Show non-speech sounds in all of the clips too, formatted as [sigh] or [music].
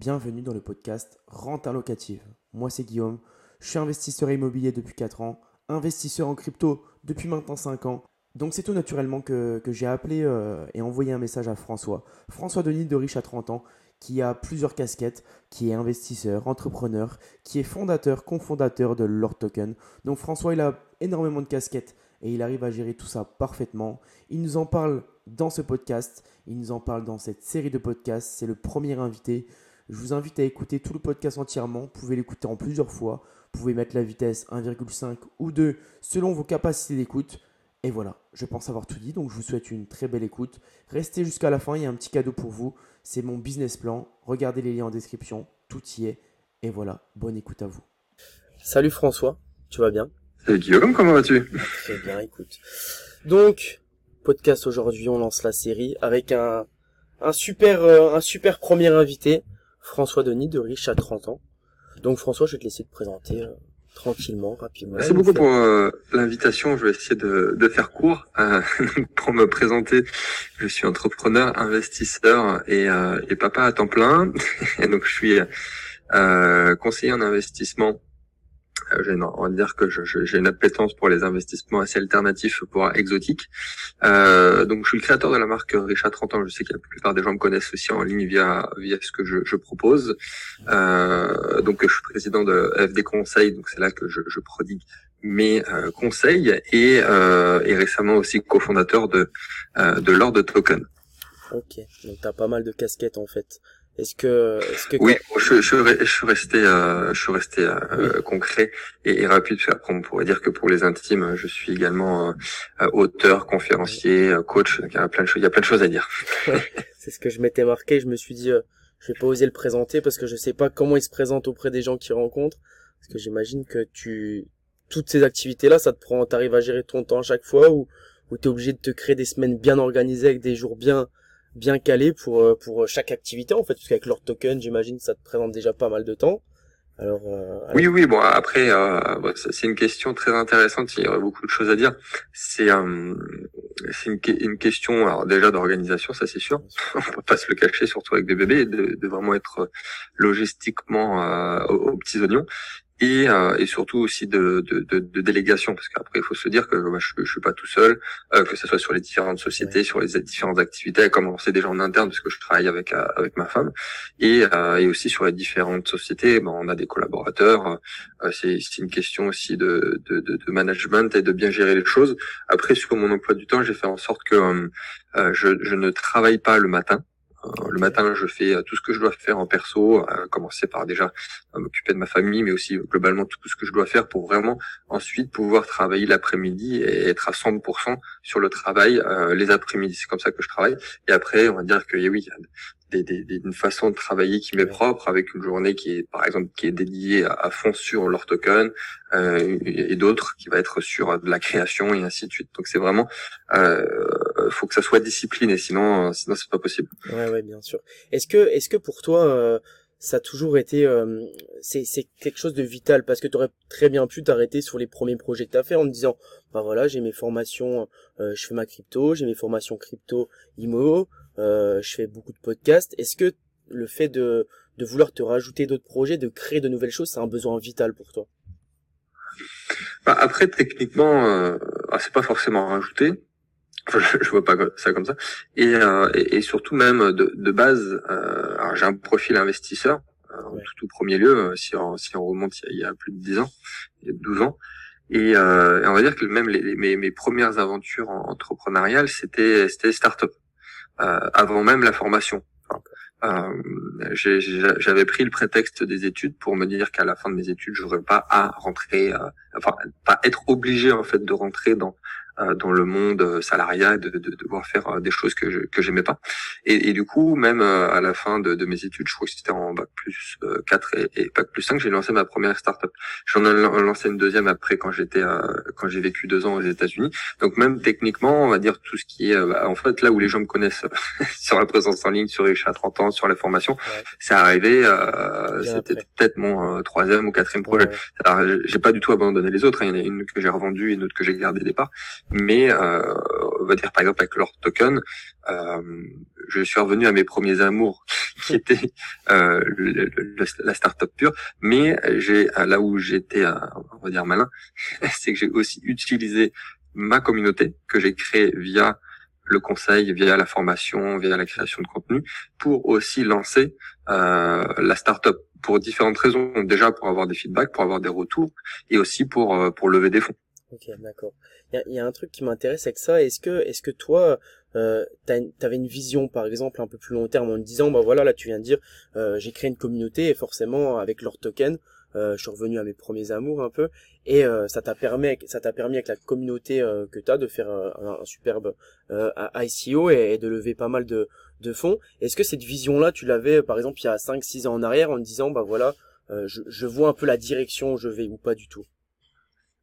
bienvenue dans le podcast Rente Locative. Moi c'est Guillaume, je suis investisseur immobilier depuis 4 ans, investisseur en crypto depuis maintenant 5 ans. Donc c'est tout naturellement que, j'ai appelé euh, et envoyé un message à François, François Denis de Riche à 30 ans, qui a plusieurs casquettes, qui est investisseur, entrepreneur, qui est fondateur, cofondateur de Lord Token. Donc François, il a énormément de casquettes et il arrive à gérer tout ça parfaitement. Il nous en parle dans ce podcast, il nous en parle dans cette série de podcasts. C'est le premier invité. Je vous invite à écouter tout le podcast entièrement. Vous pouvez l'écouter en plusieurs fois. Vous pouvez mettre la vitesse 1,5 ou 2 selon vos capacités d'écoute. Et voilà, je pense avoir tout dit, donc je vous souhaite une très belle écoute. Restez jusqu'à la fin, il y a un petit cadeau pour vous. C'est mon business plan. Regardez les liens en description, tout y est. Et voilà, bonne écoute à vous. Salut François, tu vas bien? Salut Guillaume, comment vas-tu? Très bien, écoute. Donc, podcast aujourd'hui, on lance la série avec un, un super, euh, un super premier invité, François Denis de Riche à 30 ans. Donc François, je vais te laisser te présenter euh, tranquillement, rapidement. Merci beaucoup pour euh, l'invitation. Je vais essayer de, de faire court. [laughs] pour me présenter, je suis entrepreneur, investisseur et, et papa à temps plein. [laughs] et donc je suis conseiller en investissement euh, on va dire que j'ai une appétence pour les investissements assez alternatifs, pour exotiques. Euh, donc, je suis le créateur de la marque Richard 30 ans. Je sais que la plupart des gens me connaissent aussi en ligne via via ce que je, je propose. Euh, donc, je suis président de FD Conseil. Donc, c'est là que je, je prodigue mes euh, conseils et, euh, et récemment aussi cofondateur de euh, de l'ordre de token. Ok, donc tu as pas mal de casquettes en fait. Est-ce que, est-ce que oui, je, je, je, suis resté, euh, je suis resté euh, concret et, et, rapide. Après, on pourrait dire que pour les intimes, je suis également euh, auteur, conférencier, coach. il y a plein de choses, il y a plein de choses à dire. [laughs] c'est ce que je m'étais marqué. Je me suis dit, je vais pas oser le présenter parce que je sais pas comment il se présente auprès des gens qu'il rencontre. Parce que j'imagine que tu, toutes ces activités-là, ça te prend, t'arrives à gérer ton temps à chaque fois ou, ou t'es obligé de te créer des semaines bien organisées avec des jours bien bien calé pour euh, pour chaque activité en fait parce qu'avec leur token j'imagine ça te présente déjà pas mal de temps. Alors euh, oui oui bon après euh, c'est une question très intéressante il y aurait beaucoup de choses à dire. C'est euh, c'est une, une, question alors déjà d'organisation ça c'est sûr. [laughs] On peut pas se le cacher surtout avec des bébés de, de vraiment être logistiquement aux, aux petits oignons et, euh, et surtout aussi de, de, de, de délégation parce qu'après il faut se dire que moi, je, je suis pas tout seul euh, que ce soit sur les différentes sociétés sur les différentes activités à commencer déjà en interne parce que je travaille avec euh, avec ma femme et, euh, et aussi sur les différentes sociétés. Ben, on a des collaborateurs euh, c'est une question aussi de, de, de, de, management et de bien gérer les choses. Après sur mon emploi du temps j'ai fait en sorte que euh, je, je ne travaille pas le matin le matin, je fais tout ce que je dois faire en perso, à commencer par déjà m'occuper de ma famille, mais aussi globalement tout ce que je dois faire pour vraiment ensuite pouvoir travailler l'après-midi et être à 100% sur le travail euh, les après-midi. C'est comme ça que je travaille. Et après, on va dire que oui, des, des, une façon de travailler qui m'est propre, avec une journée qui est, par exemple, qui est dédiée à, fond sur leur token, euh, et d'autres qui va être sur de la création et ainsi de suite. Donc c'est vraiment, euh, faut que ça soit discipliné, sinon, sinon c'est pas possible. Ouais, ouais, bien sûr. Est-ce que, est-ce que pour toi, euh, ça a toujours été, euh, c'est, c'est quelque chose de vital? Parce que tu aurais très bien pu t'arrêter sur les premiers projets que tu as fait en te disant, bah voilà, j'ai mes formations, euh, je fais ma crypto, j'ai mes formations crypto, IMO, euh, je fais beaucoup de podcasts. Est-ce que le fait de, de vouloir te rajouter d'autres projets, de créer de nouvelles choses, c'est un besoin vital pour toi bah Après, techniquement, euh, ah, c'est pas forcément rajouter. [laughs] je, vois pas ça comme ça. Et, euh, et, surtout même de, de base, euh, j'ai un profil investisseur en tout, tout, premier lieu, si on, si on remonte il y, a, plus de 10 ans, il y a 12 ans. Et, euh, et on va dire que même les, mes, mes premières aventures entrepreneuriales, c'était c'était start-up. Euh, avant même la formation. Euh, j'avais pris le prétexte des études pour me dire qu'à la fin de mes études, je n'aurais pas à rentrer, euh, enfin pas être obligé en fait de rentrer dans euh, dans le monde euh, salariat, de, de, devoir faire euh, des choses que je, que j'aimais pas. Et, et, du coup, même à la fin de, de, mes études, je crois que c'était en bac plus 4 et, et, bac plus 5, j'ai lancé ma première startup. J'en ai lancé une deuxième après quand j'étais quand j'ai vécu deux ans aux États-Unis. Donc même techniquement, on va dire tout ce qui est bah, en fait là où les gens me connaissent [laughs] sur la présence en ligne, sur les chats 30 ans, sur la formation, c'est arrivé. c'était peut-être mon troisième ou quatrième projet. Alors j'ai pas du tout abandonné les autres. Hein. Il y en a une que j'ai revendue et une autre que j'ai gardée départ mais euh, on va dire par exemple avec leur token, euh, je suis revenu à mes premiers amours, [laughs] qui étaient euh, la startup pure, mais j'ai là où j'étais, on va dire malin, [laughs] c'est que j'ai aussi utilisé ma communauté que j'ai créée via le conseil, via la formation, via la création de contenu, pour aussi lancer euh, la startup pour différentes raisons. Déjà pour avoir des feedbacks, pour avoir des retours, et aussi pour euh, pour lever des fonds. Ok, d'accord. Il y, a, un truc qui m'intéresse avec ça. Est-ce que est-ce que toi euh, t'avais une vision par exemple un peu plus long terme en disant bah voilà là tu viens de dire euh, j'ai créé une communauté et forcément avec leur token euh, je suis revenu à mes premiers amours un peu et euh, ça t'a permis ça t'a permis avec la communauté euh, que tu as de faire un, un superbe ICO et, et, de lever pas mal de, de fonds est-ce que cette vision là tu l'avais par exemple il y a 5 6 ans en arrière en te disant bah voilà je, je vois un peu la direction où je vais ou pas du tout?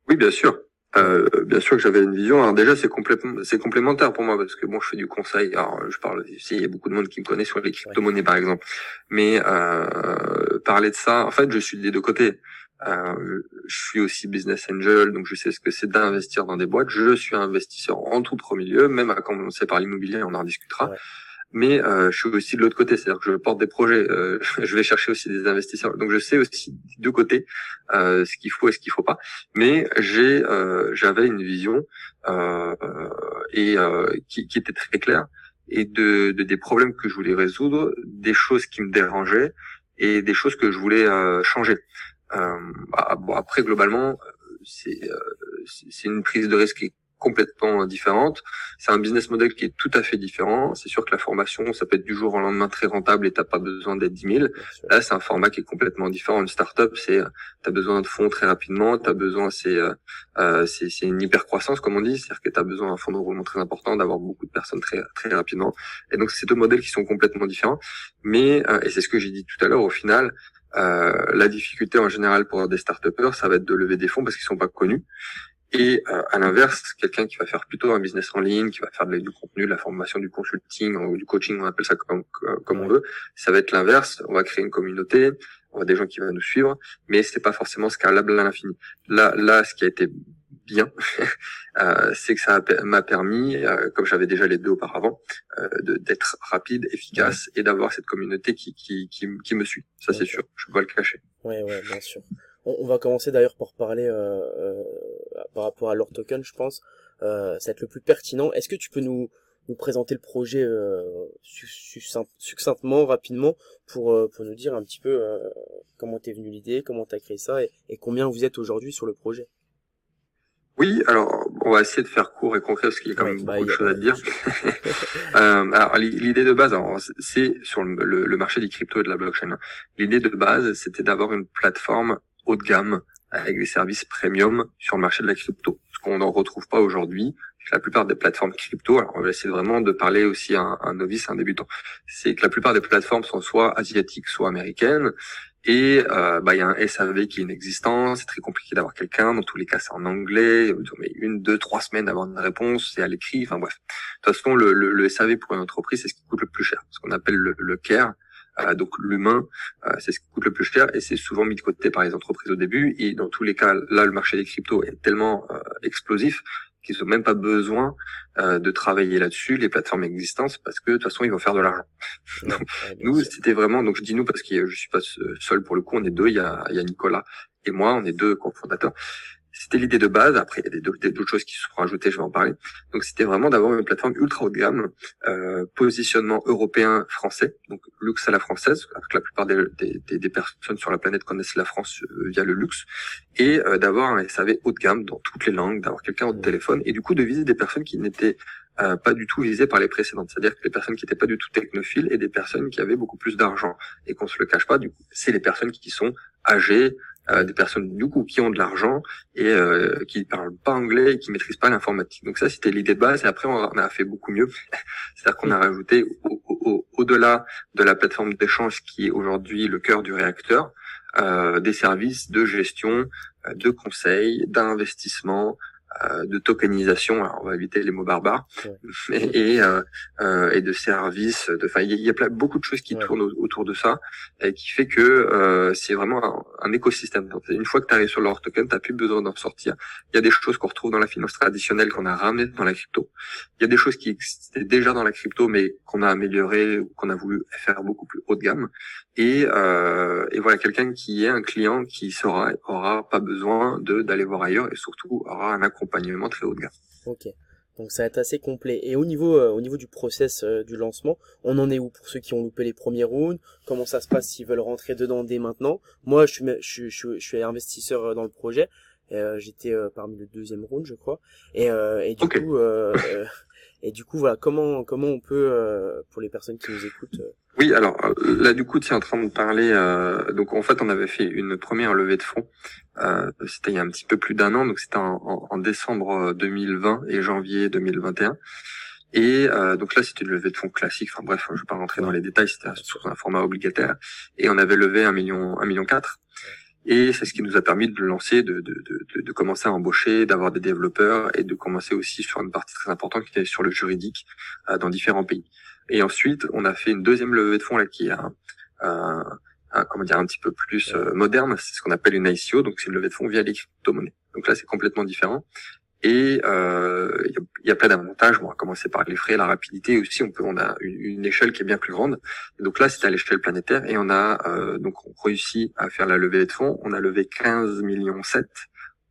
Oui bien sûr euh, bien sûr que j'avais une vision. Alors déjà, c'est complémentaire pour moi parce que bon, je fais du conseil. Alors, je parle ici, il y a beaucoup de monde qui me connaît sur les crypto-monnaies, par exemple. Mais euh, parler de ça, en fait, je suis des deux côtés. Euh, je suis aussi business angel, donc je sais ce que c'est d'investir dans des boîtes. Je suis investisseur en tout premier lieu, même à commencer par l'immobilier, on en discutera mais euh, je suis aussi de l'autre côté, c'est-à-dire que je porte des projets, euh, [laughs] je vais chercher aussi des investisseurs. Donc je sais aussi de deux côtés euh, ce qu'il faut et ce qu'il faut pas. Mais j'ai, euh, j'avais une vision euh, et qui, qui, était très claire et de, de, des problèmes que je voulais résoudre, des choses qui me dérangeaient et des choses que je voulais changer. Bah, bon, après globalement, c'est c'est une prise de risque complètement différente. C'est un business model qui est tout à fait différent. C'est sûr que la formation, ça peut être du jour au lendemain très rentable et t'as pas besoin d'être 10 000. Là, c'est un format qui est complètement différent. Une startup, c'est t'as besoin de fonds très rapidement. T'as besoin, c'est euh, c'est une hyper croissance comme on dit, c'est-à-dire que t'as besoin d'un fonds de roulement très important, d'avoir beaucoup de personnes très très rapidement. Et donc, c'est deux modèles qui sont complètement différents. Mais euh, et c'est ce que j'ai dit tout à l'heure. Au final, euh, la difficulté en général pour des start ça va être de lever des fonds parce qu'ils sont pas connus. Et euh, à l'inverse, quelqu'un qui va faire plutôt un business en ligne, qui va faire du contenu, de la formation, du consulting ou du coaching, on appelle ça comme, comme on veut, ça va être l'inverse. On va créer une communauté, on va des gens qui vont nous suivre, mais c'est pas forcément scalable à l'infini. Là, là, ce qui a été bien, [laughs] euh, c'est que ça m'a permis, euh, comme j'avais déjà les deux auparavant, euh, d'être rapide, efficace et d'avoir cette communauté qui, qui, qui, qui me suit. Ça, c'est sûr. Je peux pas le cacher. Ouais, ouais, bien sûr. On, va commencer d'ailleurs par parler euh, euh, par rapport à leur token, je pense. Euh, ça va être le plus pertinent. Est-ce que tu peux nous, nous présenter le projet euh, succinctement, rapidement, pour, euh, pour nous dire un petit peu euh, comment t'es venu l'idée, comment t'as créé ça et, et combien vous êtes aujourd'hui sur le projet? Oui, alors on va essayer de faire court et concret parce qu'il y a quand même beaucoup de choses à dire. [laughs] euh, alors l'idée de base, c'est sur le, le, marché des cryptos et de la blockchain. Hein. L'idée de base, c'était d'avoir une plateforme haut de gamme avec des services premium sur le marché de la crypto, ce qu'on n'en retrouve pas aujourd'hui. La plupart des plateformes crypto, alors on va essayer vraiment de parler aussi à un, novice, un débutant, c'est que la plupart des plateformes sont soit asiatiques, soit américaines, et euh, bah il y a un SAV qui est inexistant, c'est très compliqué d'avoir quelqu'un. Dans tous les cas, c'est en anglais. Mais une, deux, trois semaines d'avoir une réponse, c'est à l'écrit. Enfin bref. De toute façon, le, le, SAV pour une entreprise, c'est ce qui coûte le plus cher, ce qu'on appelle le, le care. Euh, donc l'humain, euh, c'est ce qui coûte le plus cher et c'est souvent mis de côté par les entreprises au début. Et dans tous les cas, là, le marché des cryptos est tellement euh, explosif qu'ils n'ont même pas besoin de travailler là-dessus, les plateformes existantes, parce que de toute façon, ils vont faire de l'argent. nous, c'était vraiment, donc je dis nous parce que je suis pas seul pour le coup, on est deux, il y a, il y a Nicolas et moi, on est deux cofondateurs. C'était l'idée de base. Après, il y a d'autres choses qui se sont rajoutées, je vais en parler. Donc, c'était vraiment d'avoir une plateforme ultra haut de gamme, euh, positionnement européen, français, donc luxe à la française, alors que la plupart des, des, des, personnes sur la planète connaissent la France euh, via le luxe, et euh, d'avoir un SAV haut de gamme dans toutes les langues, d'avoir quelqu'un au téléphone, et du coup de viser des personnes qui n'étaient euh, pas du tout visées par les précédentes, c'est-à-dire que les personnes qui n'étaient pas du tout technophiles et des personnes qui avaient beaucoup plus d'argent, et qu'on se le cache pas, du coup, c'est les personnes qui sont âgées, euh, des personnes du coup qui ont de l'argent et euh, qui parlent pas anglais et qui maîtrisent pas l'informatique. Donc ça c'était l'idée de base et après on a fait beaucoup mieux. [laughs] C'est-à-dire qu'on a rajouté au-delà de la plateforme d'échange qui est aujourd'hui le cœur du réacteur, euh, des services de gestion, euh, de conseil, d'investissement, de tokenisation, alors on va éviter les mots barbares, [laughs] et, et, de services. De, enfin, il y, a plein, beaucoup de choses qui tournent autour de ça et qui fait que c'est vraiment un, écosystème. une fois que tu arrives sur leur token, t'as plus besoin d'en sortir. Il y a des choses qu'on retrouve dans la finance traditionnelle qu'on a ramené dans la crypto. Il y a des choses qui existaient déjà dans la crypto, mais qu'on a amélioré ou qu'on a voulu faire beaucoup plus haut de gamme. Et, euh, et voilà, quelqu'un qui est un client qui sera aura pas besoin de d'aller voir ailleurs et surtout aura un accompagnement très haut de gamme. Ok. Donc ça va être assez complet. Et au niveau, euh, au niveau du process euh, du lancement, on en est où pour ceux qui ont loupé les premiers rounds? Comment ça se passe s'ils veulent rentrer dedans dès maintenant? Moi, je suis, je, je, je suis investisseur euh, dans le projet. J'étais parmi le deuxième round, je crois. Et, et du coup, et du coup, voilà, comment comment on peut, pour les personnes qui nous écoutent, oui, alors euh, là du coup tu es en train de parler. Euh, donc en fait on avait fait une première levée de fonds. Euh, c'était il y a un petit peu plus d'un an, donc c'était en, en, décembre 2020 et janvier 2021. Et donc là c'était une levée de fonds classique. Enfin bref, je vais pas rentrer dans les détails. C'était sur un format obligataire et on avait levé un million, un million quatre. Et c'est ce qui nous a permis de lancer, de, de, de, de commencer à embaucher, d'avoir des développeurs et de commencer aussi sur une partie très importante qui était sur le juridique dans différents pays. Et ensuite, on a fait une deuxième levée de fonds là qui est un, un, comment dire un petit peu plus euh, moderne. C'est ce qu'on appelle une ICO, donc c'est une levée de fonds via les crypto-monnaies. Donc là, c'est complètement différent. Et euh, il y, a, plein d'avantages. Bon, on va commencer par les frais, la rapidité aussi. On peut, on a une, échelle qui est bien plus grande. Et donc là, c'était à l'échelle planétaire et on a euh, donc réussi à faire la levée de fonds. On a levé 15 millions 7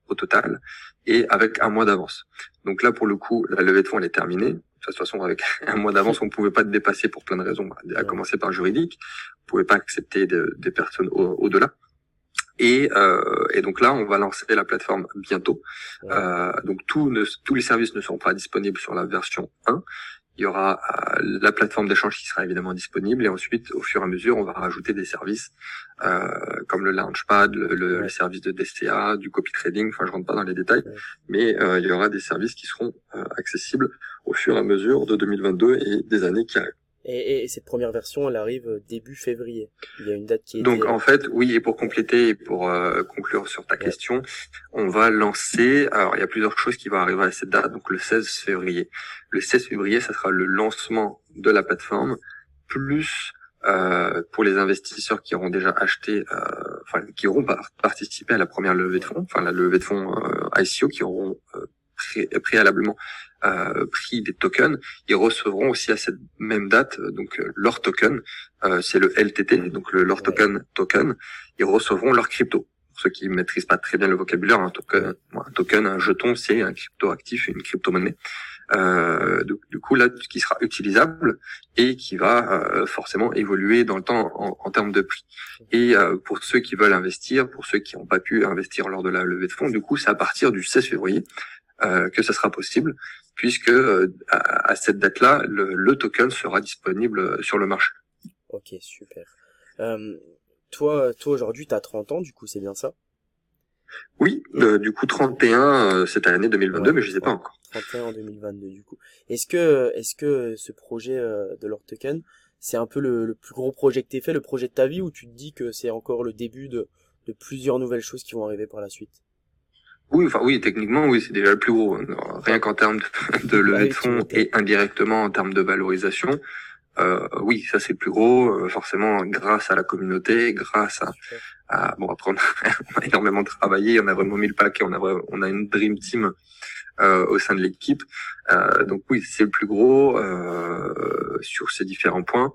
au total et avec un mois d'avance. Donc là, pour le coup, la levée de fonds elle est terminée toute façon, avec [laughs] un mois d'avance, on ne pouvait pas te dépasser pour plein de raisons, à commencer par juridique. On pouvait pas accepter des personnes au-delà. Et, euh, et, donc là, on va lancer la plateforme bientôt. Euh, donc tous les services ne sont pas disponibles sur la version 1. Il y aura euh, la plateforme d'échange qui sera évidemment disponible et ensuite, au fur et à mesure, on va rajouter des services euh, comme le Launchpad, le, le, service de DCA, du copy trading. Enfin, je rentre pas dans les détails, mais euh, il y aura des services qui seront euh, accessibles au fur et à mesure de 2022 et des années qui arrivent. Et, et, cette première version, elle arrive euh, début février. Il y a une date qui est. Donc en fait, oui, et pour compléter et pour euh, conclure sur ta question, on va lancer. Alors il y a plusieurs choses qui vont arriver à cette date. Donc le 16 février. Le 16 février, ça sera le lancement de la plateforme, plus euh, pour les investisseurs qui auront déjà acheté, euh, enfin qui auront participé à la première levée de fonds, enfin la levée de fonds euh, ICO, qui auront préalablement euh, pris des tokens, ils recevront aussi à cette même date euh, donc euh, leur token, euh, c'est le LTT, donc le leur token token, ils recevront leur crypto. Pour ceux qui maîtrisent pas très bien le vocabulaire, un token, un token, un jeton, c'est un crypto actif, une crypto-monnaie. Euh, du, coup là qui sera utilisable et qui va forcément évoluer dans le temps en, en termes de prix. Et euh, pour ceux qui veulent investir, pour ceux qui n'ont pas pu investir lors de la levée de fonds, du coup c'est à partir du 16 février euh, que ça sera possible puisque euh, à, cette date-là, le, token sera disponible sur le marché. Ok, super. Euh, toi, toi aujourd'hui, tu as 30 ans, du coup, c'est bien ça? Oui, euh, du coup 31 cette année 2022, mais je sais pas encore. 31 en 2022, du coup. Est-ce que, est-ce que ce projet de leur token, c'est un peu le, plus gros projet que tu fait, le projet de ta vie, ou tu te dis que c'est encore le début de, de plusieurs nouvelles choses qui vont arriver par la suite? Oui, enfin oui, techniquement, oui, c'est déjà le plus gros. Rien qu'en termes de, [laughs] de levée de fonds et indirectement en termes de valorisation, euh, oui, ça c'est le plus gros. Euh, forcément, grâce à la communauté, grâce à, à bon après [laughs] on a, énormément travaillé, on a vraiment mis le paquet, on a on a une dream team euh, au sein de l'équipe. Euh, donc oui, c'est le plus gros euh, sur ces différents points.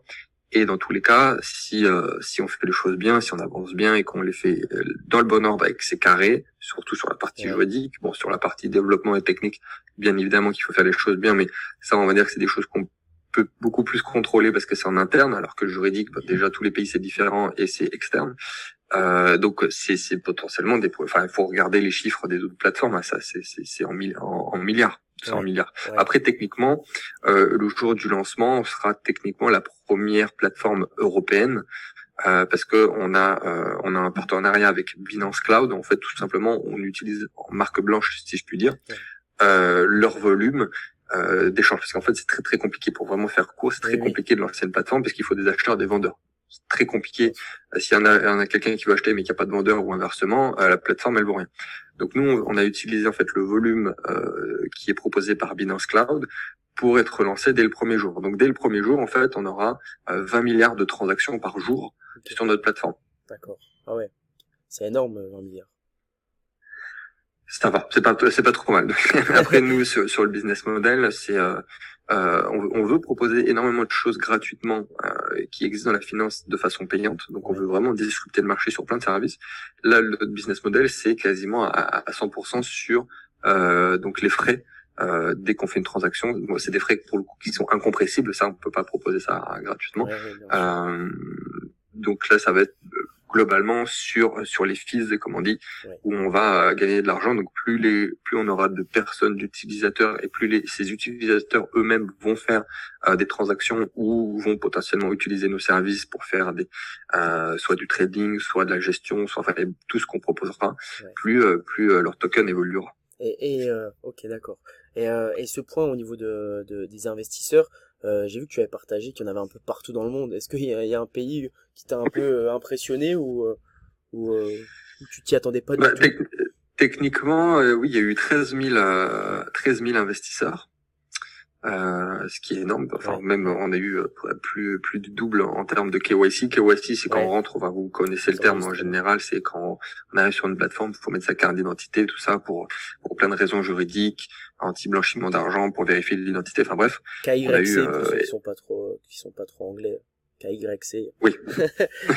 Et dans tous les cas, si euh, si on fait les choses bien, si on avance bien et qu'on les fait euh, dans le bon ordre avec ses carrés, surtout sur la partie juridique, bon sur la partie développement et technique, bien évidemment qu'il faut faire les choses bien, mais ça on va dire que c'est des choses qu'on peut beaucoup plus contrôler parce que c'est en interne, alors que le juridique, bah, déjà tous les pays c'est différent et c'est externe. Euh, donc c'est potentiellement des, enfin il faut regarder les chiffres des autres plateformes, hein, ça c'est en, en, en milliards. 100 milliards. Après, techniquement, euh, le jour du lancement sera techniquement la première plateforme européenne euh, parce que on a euh, on a un partenariat avec Binance Cloud. En fait, tout simplement, on utilise en marque blanche, si je puis dire, euh, leur volume euh, d'échange. Parce qu'en fait, c'est très très compliqué pour vraiment faire court. C'est très compliqué de lancer une plateforme parce qu'il faut des acheteurs, des vendeurs. C'est très compliqué. S'il y en a, a quelqu'un qui veut acheter mais qu'il n'y a pas de vendeur ou inversement, la plateforme elle vaut rien. Donc nous, on a utilisé en fait le volume qui est proposé par Binance Cloud pour être lancé dès le premier jour. Donc dès le premier jour, en fait, on aura 20 milliards de transactions par jour sur notre plateforme. D'accord. Ah ouais. C'est énorme, 20 milliards. Ça va, c'est pas c'est pas trop mal. [laughs] Après nous sur, sur, le business model, c'est euh, euh, on, on, veut proposer énormément de choses gratuitement euh, qui existent dans la finance de façon payante. Donc on veut vraiment disrupter le marché sur plein de services. Là, notre business model, c'est quasiment à, à 100% sur euh, donc les frais. Euh, dès qu'on fait une transaction, c'est des frais pour le coup qui sont incompressibles. Ça, on peut pas proposer ça gratuitement. donc là, ça va être globalement sur sur les fees, comme on dit, où on va euh, gagner de l'argent. Donc plus les plus on aura de personnes d'utilisateurs et plus les, ces utilisateurs eux-mêmes vont faire euh, des transactions ou vont potentiellement utiliser nos services pour faire des euh, soit du trading, soit de la gestion, soit enfin, tout ce qu'on proposera, plus plus leur token évoluera. Et, et ok d'accord. Et, et ce point au niveau de, de des investisseurs, euh, j'ai vu que tu avais partagé qu'il y en avait un peu partout dans le monde. Est-ce qu'il y, y, a un pays qui t'a un peu euh, impressionné ou, euh, ou, tu t'y attendais pas du bah, tout Techniquement, oui, il y a eu 13 000, 13 000 investisseurs. Euh, ce qui est énorme. Enfin, même on a eu plus plus du double en termes de KYC. KYC, c'est quand on rentre, enfin, vous connaissez le terme en général, c'est quand on arrive sur une plateforme, il faut mettre sa carte d'identité, tout ça pour pour plein de raisons juridiques, anti-blanchiment d'argent, pour vérifier l'identité. Enfin bref, KYC, on a eu, ceux qui sont pas trop qui sont pas trop anglais. KYC. Oui,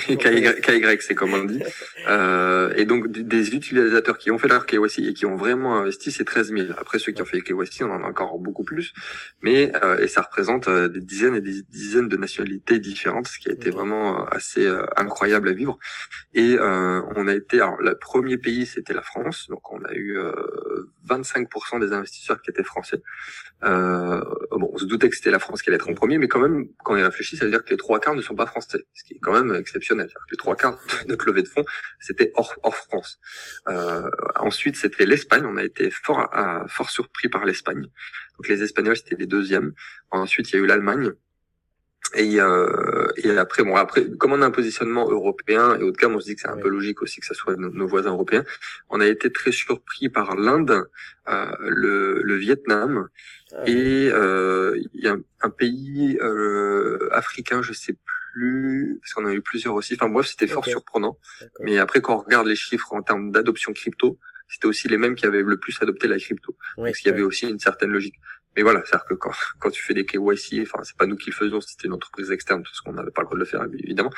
[laughs] KYC comme on dit. Euh, et donc des utilisateurs qui ont fait leur KYC et qui ont vraiment investi, c'est 13 000. Après ceux qui ont fait KYC, on en a encore beaucoup plus. Mais euh, et ça représente euh, des dizaines et des dizaines de nationalités différentes, ce qui a été vraiment euh, assez euh, incroyable à vivre. Et on a été, alors le premier pays c'était la France, donc on a eu 25% des investisseurs qui étaient français. bon, on se doutait que c'était la France qui allait être en premier, mais quand même, quand on y réfléchit, ça veut dire que les trois quarts ne sont pas français, ce qui est quand même exceptionnel. Les trois quarts de notre levée de fonds, c'était hors, hors France. Euh, ensuite, c'était l'Espagne. On a été fort, fort surpris par l'Espagne. Donc les Espagnols, c'était les deuxièmes. Ensuite, il y a eu l'Allemagne. Et, euh, et après, bon, après, comme on a un positionnement européen et au cas, on se dit que c'est un peu logique aussi que ça soit nos, voisins européens. On a été très surpris par l'Inde, euh, le, le Vietnam et euh, il y a un, pays euh, africain, je sais plus, parce qu'on a eu plusieurs aussi. Enfin bref, c'était fort surprenant. Mais après, quand on regarde les chiffres en termes d'adoption crypto, c'était aussi les mêmes qui avaient le plus adopté la crypto. Ouais, parce qu'il y avait aussi une certaine logique. Mais voilà, c'est-à-dire que quand, quand tu fais des KYC, enfin c'est pas nous qui le faisons, c'était une entreprise externe parce qu'on n'avait pas le droit de le faire évidemment.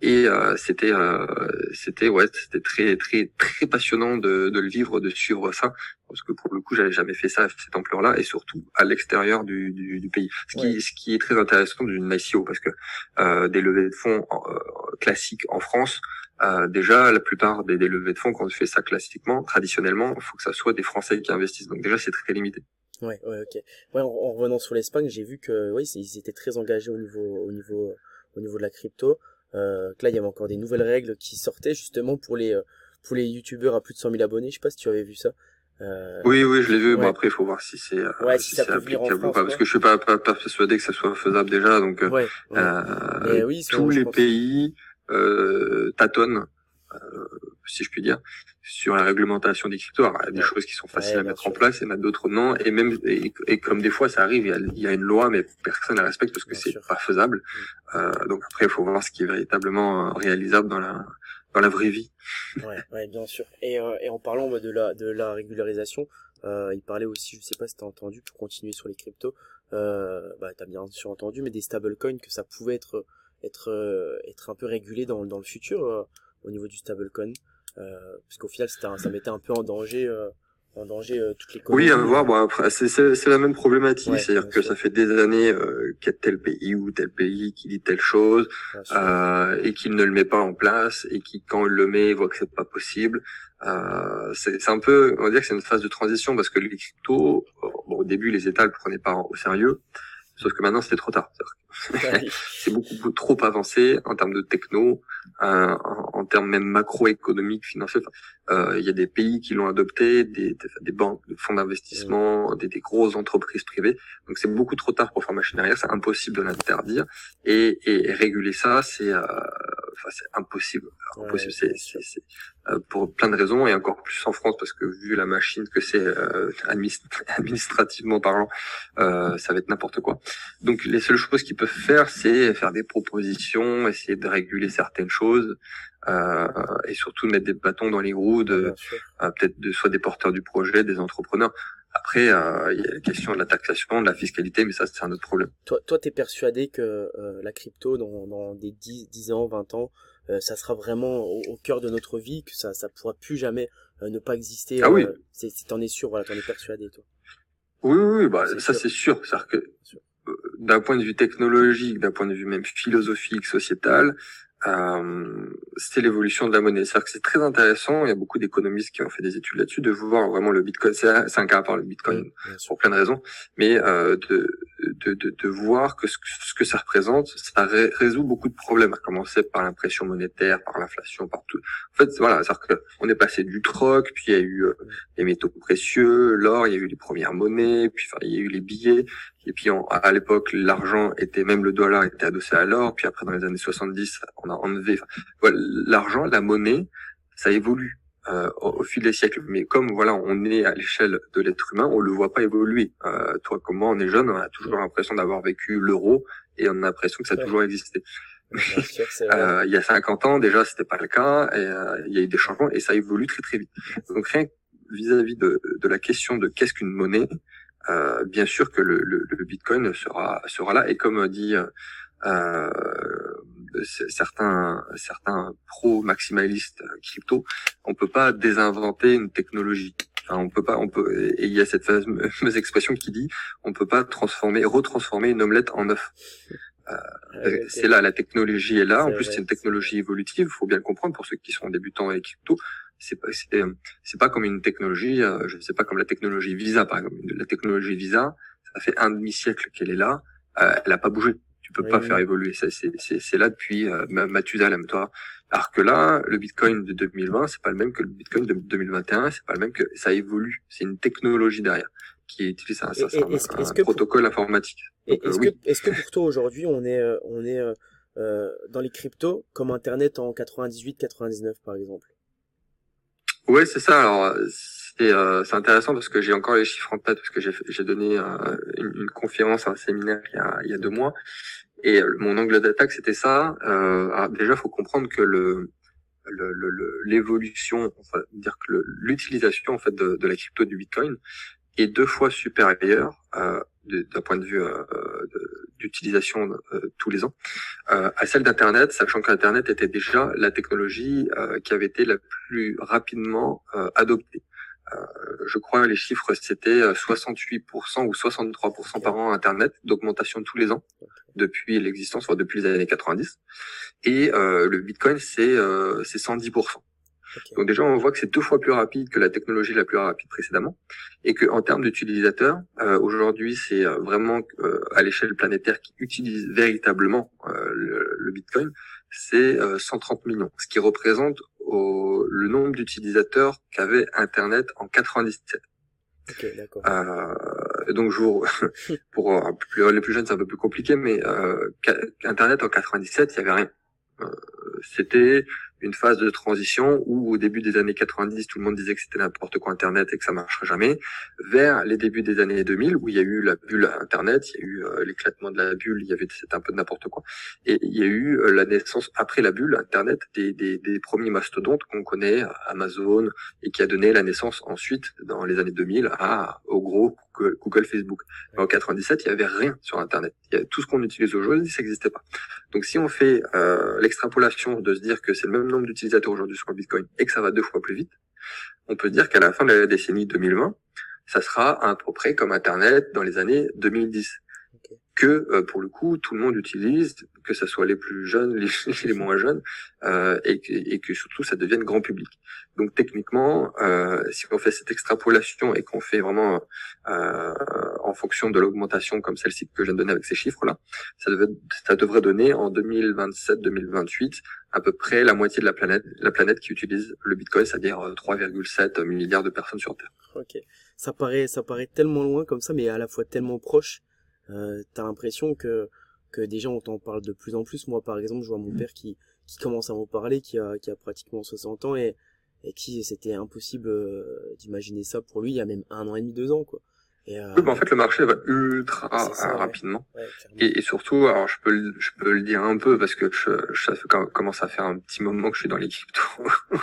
Et euh, c'était euh, c'était ouais, c'était très très très passionnant de, de le vivre, de suivre ça parce que pour le coup j'avais jamais fait ça à cette ampleur-là et surtout à l'extérieur du, du, du, pays. Ce qui ce qui est très intéressant d'une ICO parce que euh, des levées de fonds euh, classiques en France euh, déjà, la plupart des, des, levées de fonds, quand on fait ça classiquement, traditionnellement, il faut que ça soit des Français qui investissent. Donc déjà, c'est très limité. Ouais, ouais, ok. Ouais, en, revenant sur l'Espagne, j'ai vu que oui, ils étaient très engagés au niveau, au niveau, au niveau de la crypto. Euh, que là, il y avait encore des nouvelles règles qui sortaient justement pour les, euh, pour les youtubeurs à plus de 100 000 abonnés. Je sais pas si tu avais vu ça. Euh... Oui, oui, je l'ai vu. Bon, après, il faut voir si c'est euh, si, c'est applicable ou pas, parce que je suis pas, pas, pas, persuadé que ça soit faisable déjà. Donc, euh, euh oui, tous les pays euh, tâtonnent euh, si je puis dire, sur la réglementation des cryptos. il y a des choses qui sont faciles à mettre en place, et d'autres non. Et même et, comme des fois ça arrive, il y a, une loi, mais personne ne la respecte parce que c'est pas faisable. Mm. Euh, donc après, il faut voir ce qui est véritablement euh, réalisable dans la dans la vraie vie. ouais, ouais, bien sûr. Et, euh, et en parlant de la de la régularisation, euh, il parlait aussi, je sais pas si t'as entendu, pour continuer sur les cryptos, euh, bah t'as bien sûr entendu, mais des stablecoins que ça pouvait être être être un peu régulé dans dans le futur au niveau du stablecoin euh, parce qu'au final ça mettait un peu en danger euh, en danger euh, toutes les Oui, à voir. Bon, après, c'est, c'est, la même problématique, c'est-à-dire que ça fait des années euh, qu'il y a tel pays ou tel pays qui dit telle chose euh, et qu'il ne le met pas en place et qui, quand il le met, voit que c'est pas possible. Euh, c'est, c'est un peu, on va dire que c'est une phase de transition parce que les cryptos, bon, au début, les États le prenaient pas au sérieux. Sauf que maintenant, c'était trop tard. [laughs] c'est beaucoup trop avancé en termes de techno, euh, en, termes même macroéconomiques, financiers. Euh, il y a des pays qui l'ont adopté, des, des, banques, des fonds d'investissement, des, des, grosses entreprises privées. Donc c'est beaucoup trop tard pour faire machine arrière, c'est impossible de l'interdire. Et, et, réguler ça, c'est euh, enfin, c'est impossible. impossible. c'est, c'est, euh, pour plein de raisons et encore plus en France parce que vu la machine que c'est euh, [laughs] administrativement parlant, euh, ça va être n'importe quoi. Donc les seules choses qu'ils peuvent faire, c'est faire des propositions, essayer de réguler certaines choses euh, et surtout mettre des bâtons dans les roues de peut-être de soit des porteurs du projet, des entrepreneurs. Après, il y a la question de la taxation, de la fiscalité, mais ça, c'est un autre problème. Toi, toi, t'es persuadé que la crypto, dans, dans des 10, 10 ans, 20 ans, euh, ça sera vraiment au, cœur de notre vie, que ça ça pourra plus jamais euh, ne pas exister. Ah oui. Euh, c'est t'en es sûr, voilà, t'en es persuadé toi. Oui, oui, bah ça c'est sûr. C'est-à-dire que d'un point de vue technologique, d'un point de vue même philosophique, sociétal, euh, c'était l'évolution de la monnaie. C'est-à-dire que c'est très intéressant, il y a beaucoup d'économistes qui ont fait des études là-dessus, de voir vraiment le Bitcoin, c'est un cas à part le Bitcoin, pour plein de raisons, mais euh, de, de, de, de, voir que ce, que ça représente, ça résout beaucoup de problèmes, à commencer par l'impression monétaire, par l'inflation, par tout. En fait, voilà, c'est-à-dire qu'on est passé du troc, puis il y a eu euh, les métaux précieux, l'or, il y a eu les premières monnaies, puis enfin, il y a eu les billets, et puis à l'époque, l'argent était même le dollar était adossé à l'or. Puis après, dans les années 70, on a enlevé. Voilà, l'argent, la monnaie, ça évolue euh, au, fil des siècles. Mais comme voilà, on est à l'échelle de l'être humain, on le voit pas évoluer. Euh, toi comme moi, on est jeune, on a toujours l'impression d'avoir vécu l'euro et on a l'impression que ça a toujours existé. [laughs] euh, il y a 50 ans déjà, c'était pas le cas. Et, euh, il y a eu des changements et ça évolue très très vite. Donc rien vis-à-vis de, de la question de qu'est-ce qu'une monnaie, euh, bien sûr que le, le, le, Bitcoin sera sera là et comme dit euh, certains certains pro maximalistes crypto, on peut pas désinventer une technologie. Enfin, on peut pas, on peut, et il y a cette [laughs] fameuse expression qui dit, on peut pas transformer, retransformer une omelette en œuf. Euh, c'est là, la technologie est là. En plus, c'est une technologie évolutive. Il faut bien le comprendre pour ceux qui sont débutants avec crypto c'est pas c'est pas comme une technologie euh, je sais pas comme la technologie Visa par exemple. La technologie Visa ça fait un demi siècle qu'elle est là euh, elle a pas bougé. Tu peux pas faire évoluer. Ça c'est c'est là depuis euh, Mathusalem toi. Alors que là le Bitcoin de 2020 c'est pas le même que le Bitcoin de 2021 c'est pas le même que ça évolue. C'est une technologie derrière qui utilise un, un, protocole informatique. Est-ce que est-ce que pour toi aujourd'hui on est on est dans les cryptos comme internet en 98 99 par exemple? Ouais, c'est ça. Alors, c'est euh, intéressant parce que j'ai encore les chiffres en tête parce que j'ai donné euh, une, une, conférence un séminaire il y a, il y a deux mois et euh, mon angle d'attaque c'était ça. Euh, alors déjà, faut comprendre que le l'évolution, le, enfin, dire que l'utilisation en fait de, de, la crypto du Bitcoin est deux fois supérieure euh, d'un point de vue euh, d'utilisation euh, tous les ans, euh, à celle d'Internet, sachant qu'Internet était déjà la technologie qui avait été la plus rapidement adoptée. je crois les chiffres c'était 68% ou 63% par an Internet d'augmentation tous les ans depuis l'existence, enfin depuis les années 90. Et le Bitcoin c'est c'est 110%. Donc déjà, on voit que c'est deux fois plus rapide que la technologie la plus rapide précédemment, et que en termes d'utilisateurs, euh, aujourd'hui, c'est euh, vraiment euh, à l'échelle planétaire qui utilise véritablement le, Bitcoin, c'est 130 millions, ce qui représente le nombre d'utilisateurs qu'avait Internet en 97. Okay, euh, donc je [laughs] pour les plus jeunes c'est un peu plus compliqué, mais Internet en 97 il y avait rien. C'était une phase de transition où au début des années 90, tout le monde disait que c'était n'importe quoi Internet et que ça marcherait jamais, vers les débuts des années 2000 où il y a eu la bulle Internet, il y a eu euh, l'éclatement de la bulle, il y avait c'était un peu n'importe quoi. Et il y a eu euh, la naissance après la bulle Internet des, des, des premiers mastodontes qu'on connaît, Amazon, et qui a donné la naissance ensuite dans les années 2000 à au gros Google, Facebook. en 97, il y avait rien sur Internet. Il y a, tout ce qu'on utilise aujourd'hui, ça n'existait pas. Donc si on fait euh, l'extrapolation de se dire que c'est le même nombre d'utilisateurs aujourd'hui sur Bitcoin et que ça va deux fois plus vite, on peut dire qu'à la fin de la décennie 2020, ça sera à peu près comme Internet dans les années 2010. Que euh, pour le coup tout le monde utilise, que ce soit les plus jeunes, les, [laughs] les moins jeunes, euh, et, que, et, que, surtout ça devienne grand public. Donc techniquement, euh, si on fait cette extrapolation et qu'on fait vraiment euh, en fonction de l'augmentation comme celle-ci que je viens de donner avec ces chiffres-là, ça, ça devrait donner en 2027-2028 à peu près la moitié de la planète, la planète qui utilise le Bitcoin, c'est-à-dire 3,7 euh, milliards de personnes sur Terre. Ok, ça paraît, ça paraît tellement loin comme ça, mais à la fois tellement proche. Euh, T'as l'impression que que des gens on t'en parle de plus en plus. Moi, par exemple, je vois mon mmh. père qui qui commence à m'en parler, qui a qui a pratiquement 60 ans et et qui c'était impossible euh, d'imaginer ça pour lui il y a même un an et demi, deux ans quoi. Et euh... en fait, le marché va ultra rapidement. et, et, surtout, alors je peux, je peux le dire un peu parce que je, je ça commence à faire un petit moment que je suis dans les cryptos.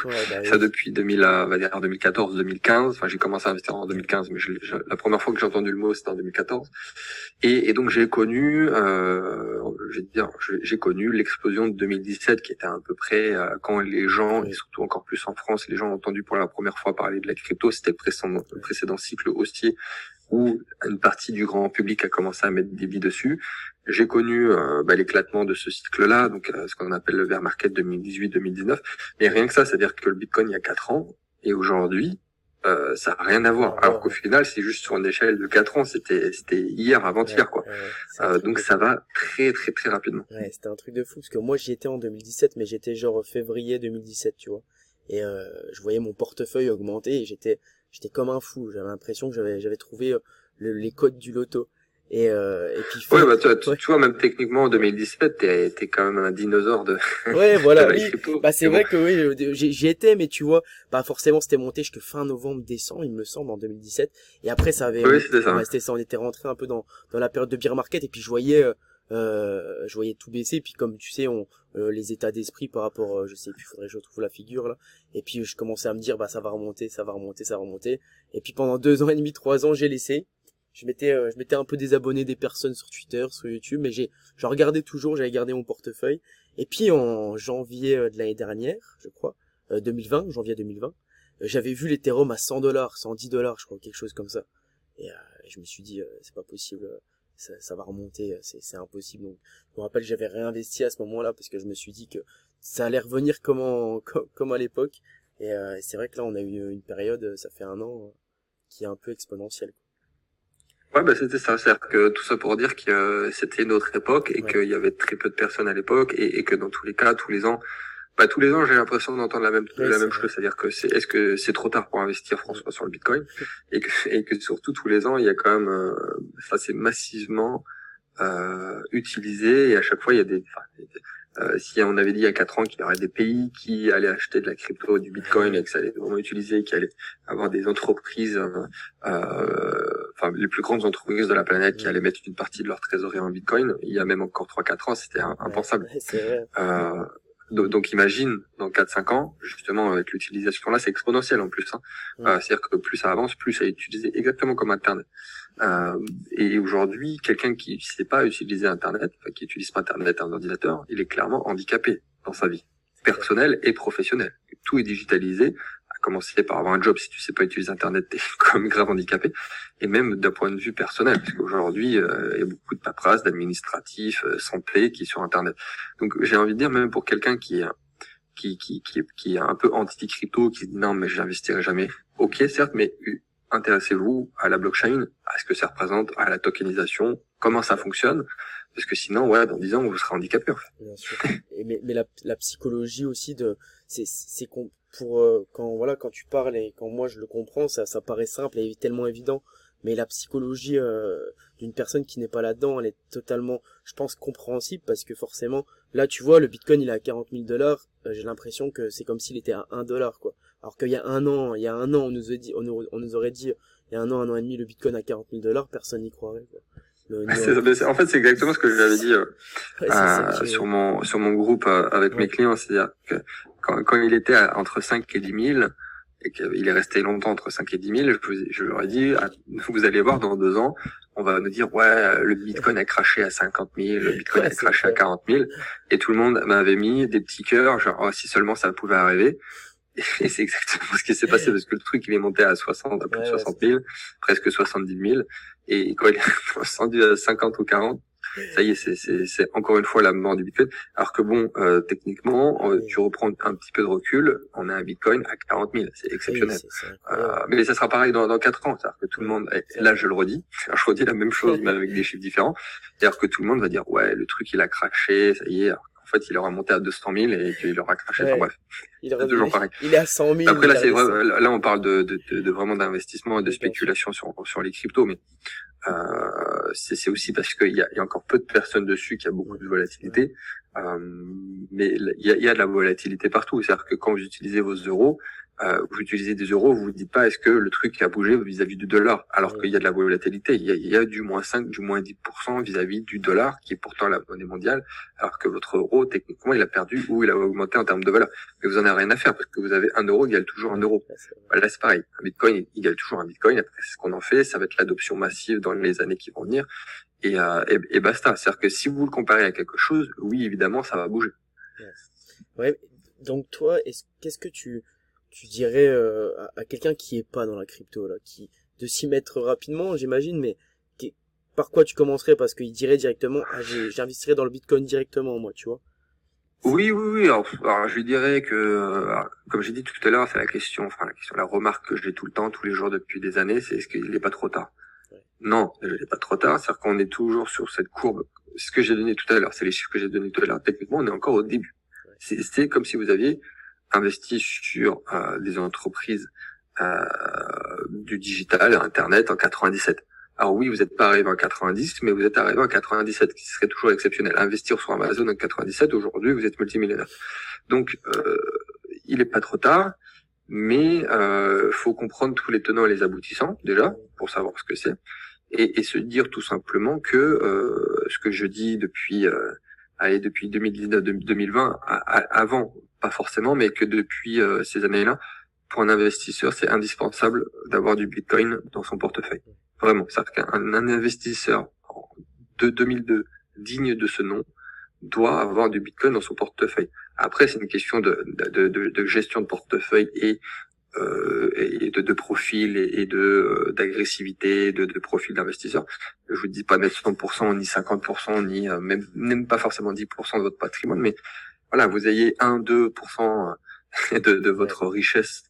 Ouais, bah, [laughs] ça depuis 2000, euh, va dire 2014, 2015. Enfin, j'ai commencé à investir en 2015, mais je, la première fois que j'ai entendu le mot, c'était en 2014. Et, et donc j'ai connu, euh, dire, j'ai connu l'explosion de 2017 qui était à peu près euh, quand les gens, et surtout encore plus en France, les gens ont entendu pour la première fois parler de la crypto. C'était le précédent, le précédent cycle haussier où une partie du grand public a commencé à mettre des billes dessus. J'ai connu euh, bah, l'éclatement de ce cycle-là, donc euh, ce qu'on appelle le bear market 2018-2019. Mais rien que ça, c'est-à-dire que le Bitcoin il y a quatre ans et aujourd'hui, euh, ça n'a rien à voir. Alors qu'au final, c'est juste sur une échelle de quatre ans. C'était c'était hier, avant-hier, quoi. Euh, donc ça va très très très rapidement. Ouais, c'était un truc de fou parce que moi j'y étais en 2017, mais j'étais genre février 2017, tu vois. Et je voyais mon portefeuille augmenter et j'étais j'étais comme un fou. J'avais l'impression que j'avais j'avais trouvé euh, les codes du loto. Et, euh, et puis ouais, bah, tu, tu, vois même techniquement en 2017 t'es t'es quand même un dinosaure de [laughs] ouais voilà [laughs] oui. bah c'est vrai que oui j'y étais mais tu vois bah forcément c'était monté jusque fin novembre décembre il me semble en 2017 et après ça avait oui, c'était ça. ça on était rentré un peu dans dans la période de beer market et puis je voyais euh, euh, je voyais tout baisser puis comme tu sais on euh, les états d'esprit par rapport euh, je sais plus faudrait que je retrouve la figure là. Et puis je commençais à me dire bah ça va remonter ça va remonter ça va remonter. Et puis pendant deux ans et demi trois ans j'ai laissé. Je m'étais je m'étais un peu désabonné des personnes sur Twitter sur YouTube mais j'ai je regardais toujours j'avais gardé mon portefeuille. Et puis en janvier de l'année dernière je crois 2020 janvier 2020 j'avais vu l'Ethereum à 100 dollars 110 dollars je crois quelque chose comme ça. Et je me suis dit c'est pas possible ça, ça va remonter, c'est impossible. Donc, je me rappelle, j'avais réinvesti à ce moment-là parce que je me suis dit que ça allait revenir comme, [laughs] comme, à l'époque. Et euh, c'est vrai que là, on a eu une période, ça fait un an, qui est un peu exponentielle. Ouais, bah c'était ça. C'est-à-dire que tout ça pour dire que c'était une autre époque et qu'il y avait très peu de personnes à l'époque et, et, que dans tous les cas, tous les ans, bah, tous les ans, j'ai l'impression d'entendre la même, la même chose. C'est-à-dire que c'est, est-ce que c'est trop tard pour investir, François, sur le Bitcoin? Et que, [laughs] et que surtout, tous les ans, il y a quand même, euh, ça c'est massivement, euh, utilisé et à chaque fois, il y a des, euh, si on avait dit il y a quatre ans qu'il y aurait des pays qui allaient acheter de la crypto, du Bitcoin et que ça allait vraiment utiliser, qu'il allait avoir des entreprises, euh, euh, enfin les plus grandes entreprises de la planète qui allaient mettre une partie de leur trésorerie en Bitcoin, il y a même encore trois quatre ans, c'était impensable. Euh, donc imagine dans 4-5 ans, justement avec l'utilisation là, c'est exponentiel en plus. Hein. Euh, c'est-à-dire que plus ça avance, plus ça est utilisé exactement comme Internet. Euh, et aujourd'hui, quelqu'un qui ne sait pas utiliser Internet, enfin, qui utilise pas Internet, un ordinateur, il est clairement handicapé dans sa vie personnelle et professionnelle. Tout est digitalisé commencer par avoir un job si tu sais pas utiliser internet t'es [laughs] comme grave handicapé et même d'un point de vue personnel parce qu'aujourd'hui euh, il y a beaucoup de paperasse d'administratifs euh, santé qui est sur internet donc j'ai envie de dire même pour quelqu'un qui est qui, qui, qui, qui est un peu anti-crypto, qui dit non mais j'investirai jamais. Ok certes, mais intéressez-vous à la blockchain, à ce que ça représente, à la tokenisation, comment ça fonctionne, parce que sinon, ouais, dans 10 ans, vous serez handicapé. En fait. Bien sûr. Mais, mais la, la psychologie aussi de, c'est, c'est pour euh, quand voilà quand tu parles et quand moi je le comprends ça ça paraît simple et tellement évident mais la psychologie euh, d'une personne qui n'est pas là-dedans elle est totalement je pense compréhensible parce que forcément là tu vois le bitcoin il est à 40 000 dollars euh, j'ai l'impression que c'est comme s'il était à 1 dollar quoi alors qu'il y a un an il y a un an on nous a dit on, on nous aurait dit il y a un an un an et demi le bitcoin à 40 000 dollars personne n'y croirait quoi. En fait, c'est exactement ce que j'avais dit euh, sur mon sur mon groupe avec mes clients, c'est-à-dire que quand, quand il était entre 5 et 10 000, et qu'il est resté longtemps entre 5 et 10 000, je, je leur ai dit, ah, vous allez voir dans deux ans, on va nous dire, ouais, le Bitcoin a craché à 50 000, le Bitcoin a craché à 40 000, et tout le monde m'avait mis des petits cœurs, genre, oh, si seulement ça pouvait arriver. Et c'est exactement ce qui s'est passé parce que le truc il est monté à 60, à plus de 60 000, presque 70 000, et quand il est [laughs] descendu à 50 ou 40, ça y est, c'est encore une fois la mort du Bitcoin. Alors que bon, euh, techniquement, euh, tu reprends un petit peu de recul, on a un Bitcoin à 40 000, c'est exceptionnel. euh, mais ça sera pareil dans, dans 4 ans, c'est-à-dire que tout le monde, et là je le redis, je redis la même chose [laughs] mais avec des chiffres différents, c'est-à-dire que tout le monde va dire ouais, le truc il a craché, ça y est. fait, il aura monté à 200 000 et qu'il aura craché. Enfin bref, il est toujours pareil. Il est à 100 000. Après là, c'est là on parle de, de, de, de vraiment d'investissement et de spéculation sur sur les cryptos, mais euh, c'est aussi parce qu'il y a, y a, encore peu de personnes dessus, qu'il y a beaucoup de volatilité. Euh, mais il y a, y a, de la volatilité partout. C'est-à-dire que quand vous utilisez vos euros, euh, vous utilisez des euros, vous vous dites pas est-ce que le truc a bougé vis-à-vis du dollar, alors qu'il y a de la volatilité. Il y a, il y a du moins 5, du moins 10% vis-à-vis du dollar, qui est pourtant la monnaie mondiale, alors que votre euro, techniquement, il a perdu ou il a augmenté en termes de valeur. Mais vous en avez rien à faire, parce que vous avez un euro égale toujours un euro. Là, c'est pareil. Un bitcoin égale toujours un bitcoin. Après, c'est ce qu'on en fait. Ça va être l'adoption massive dans les années qui vont venir. Et, euh, et, et basta. C'est-à-dire que si vous le comparez à quelque chose, oui, évidemment, ça va bouger. Ouais. Donc toi, qu'est-ce que tu tu dirais euh, à, quelqu'un qui est pas dans la crypto là, qui de s'y mettre rapidement, j'imagine, mais par quoi tu commencerais? Parce qu'il dirait directement, ah, j'investirais dans le Bitcoin directement, moi, tu vois. Oui, oui, oui. Alors, je lui dirais que, euh, comme j'ai dit tout à l'heure, c'est la question, enfin la question, la remarque que j'ai tout le temps, tous les jours depuis des années, c'est est-ce qu'il n'est pas trop tard? Non, il n'est pas trop tard. C'est-à-dire qu'on est toujours sur cette courbe. Ce que j'ai donné tout à l'heure, c'est les chiffres que j'ai donnés tout à l'heure. Techniquement, on est encore au début. C'est comme si vous aviez investi sur euh, des entreprises euh, du digital, Internet en 97. Alors oui, vous n'êtes pas arrivé en 90, mais vous êtes arrivé en 97, qui serait toujours exceptionnel. Investir sur Amazon en 97, aujourd'hui, vous êtes multimillionnaire. Donc, euh, il n'est pas trop tard, mais euh, faut comprendre tous les tenants et les aboutissants déjà pour savoir ce que c'est, et, se dire tout simplement que euh, ce que je dis depuis, allez, depuis 2019-2020, avant pas forcément, mais que depuis euh, ces années-là, pour un investisseur, c'est indispensable d'avoir du Bitcoin dans son portefeuille. Vraiment, c'est-à-dire qu'un investisseur de 2002 digne de ce nom doit avoir du Bitcoin dans son portefeuille. Après, c'est une question de, de, de, de, gestion de portefeuille et, euh, et de, de profil et, de euh, d'agressivité, de, de profil d'investisseur. Je vous dis pas mettre 100%, ni 50%, ni euh, même, même pas forcément 10% de votre patrimoine, mais voilà, vous ayez 1-2% [laughs] de, de votre richesse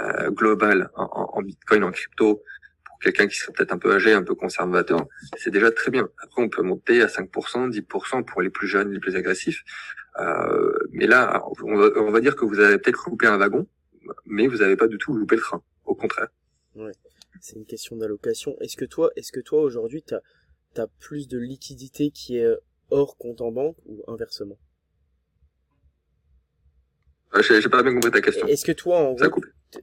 euh, globale en, en, Bitcoin, en crypto, pour quelqu'un qui serait peut-être un peu âgé, un peu conservateur, c'est déjà très bien. Après, on peut monter à 5%, 10% pour les plus jeunes, les plus agressifs. Euh, mais là, on va, on va, dire que vous avez peut-être loupé un wagon, mais vous n'avez pas du tout loupé le train. Au contraire. Ouais. C'est une question d'allocation. Est-ce que toi, est-ce que toi aujourd'hui, tu as, plus de liquidité qui est hors compte en banque ou inversement? Euh, j'ai pas bien compris ta question. Est-ce que toi, en gros,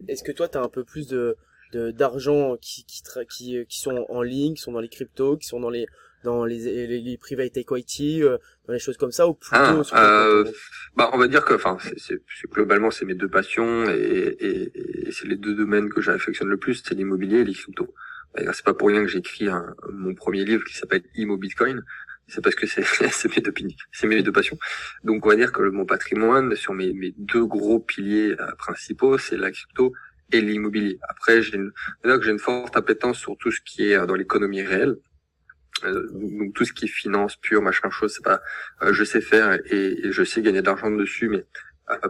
est-ce que toi, t'as un peu plus de d'argent qui qui, qui qui sont en ligne, qui sont dans les cryptos, qui sont dans les dans les, les, les private equity, euh, dans les choses comme ça, ou plutôt ah, euh, bah on va dire que, enfin, c'est globalement c'est mes deux passions et, et, et c'est les deux domaines que j'affectionne le plus, c'est l'immobilier et les cryptos. C'est pas pour rien que j'ai écrit mon premier livre qui s'appelle Immo Bitcoin, c'est parce que c'est [laughs] mes deux c'est mes deux passions. Donc on va dire que mon patrimoine sur mes, mes deux gros piliers euh, principaux, c'est la crypto et l'immobilier. Après, j'ai une, que j'ai une forte appétence sur tout ce qui est dans l'économie réelle. Euh, donc tout ce qui est finance pure, machin chose, c'est pas, je sais faire et, je sais gagner de l'argent dessus, mais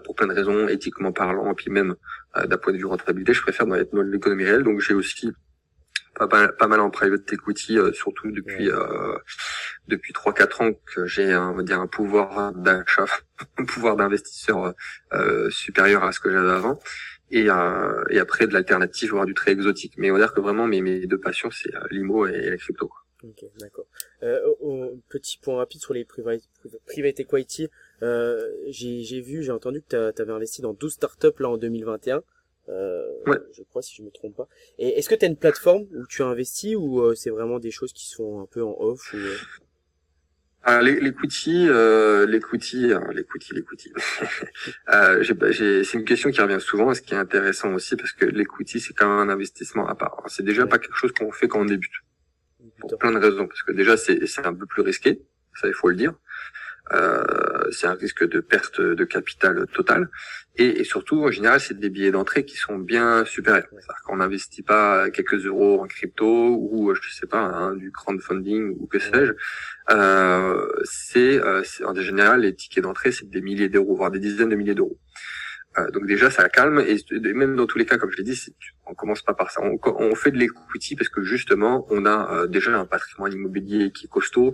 pour plein de raisons, éthiquement parlant, et puis même d'un point de vue rentabilité, je préfère dans l'économie réelle. Donc j'ai aussi pas mal, pas mal en private equity, euh, surtout depuis euh, depuis trois quatre ans que j'ai on va dire un pouvoir d'achat, [laughs] un pouvoir d'investisseur euh, supérieur à ce que j'avais avant. Et, euh, et après de l'alternative, voire du très exotique. Mais on va dire que vraiment mes, mes deux passions, c'est l'IMO et la crypto. Ok, d'accord. Euh, petit point rapide sur les private, private equity. Euh, j'ai vu, j'ai entendu que tu avais investi dans 12 startups là en 2021. Euh, ouais. Je crois si je me trompe pas. Et est-ce que tu as une plateforme où tu as investi ou euh, c'est vraiment des choses qui sont un peu en off ou, euh... Ah, l'equity, euh, l'equity, l'equity, l'equity. [laughs] euh, c'est une question qui revient souvent, ce qui est intéressant aussi parce que l'equity c'est quand même un investissement à part. C'est déjà pas quelque chose qu'on fait quand on débute, pour plein de raisons. Parce que déjà c'est un peu plus risqué, ça il faut le dire. Euh, c'est un risque de perte de capital total. Et, et surtout, en général, c'est des billets d'entrée qui sont bien supérieurs. C'est-à-dire qu'on n'investit pas quelques euros en crypto ou, je sais pas, hein, du crowdfunding ou que sais-je. Euh, c'est, en général, les tickets d'entrée, c'est des milliers d'euros, voire des dizaines de milliers d'euros. Euh, donc déjà ça calme. Et même dans tous les cas comme je l'ai dit on commence pas par ça. On, fait de l'equity parce que justement on a euh, déjà un patrimoine immobilier qui est costaud.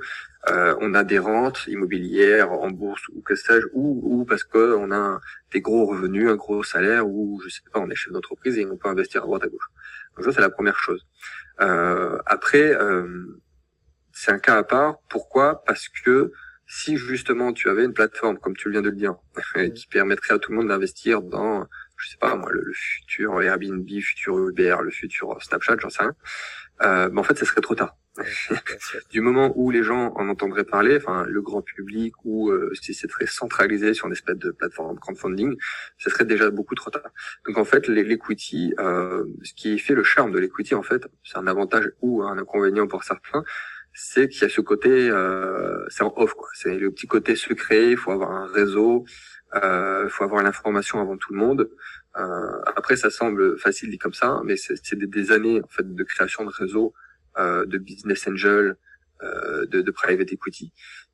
Euh, on a des rentes immobilières en bourse ou que sais-je ou, ou parce que on a des gros revenus un gros salaire ou je sais pas on est chef d'entreprise et on peut investir à droite à gauche. Donc ça c'est la première chose. Euh, après c'est un cas à part. Pourquoi? Parce que si justement tu avais une plateforme, comme tu viens de le dire, [laughs] qui permettrait à tout le monde d'investir dans, je sais pas moi, le, futur Airbnb, le futur Uber, le futur Snapchat, j'en sais rien, euh, ben en fait, ce serait trop tard. [laughs] du moment où les gens en entendraient parler, enfin le grand public, ou euh, si c'est très centralisé sur une espèce de plateforme crowdfunding, ce serait déjà beaucoup trop tard. Donc en fait, l'equity, euh, ce qui fait le charme de l'equity, en fait, c'est un avantage ou un inconvénient pour certains, c'est qu'il y a ce côté, euh, c'est en off quoi. C'est le petit côté secret. Il faut avoir un réseau, il euh, faut avoir l'information avant tout le monde. Euh, après, ça semble facile dit comme ça, mais c'est des, années en fait de création de réseau, euh, de business angel, euh, de, de private equity.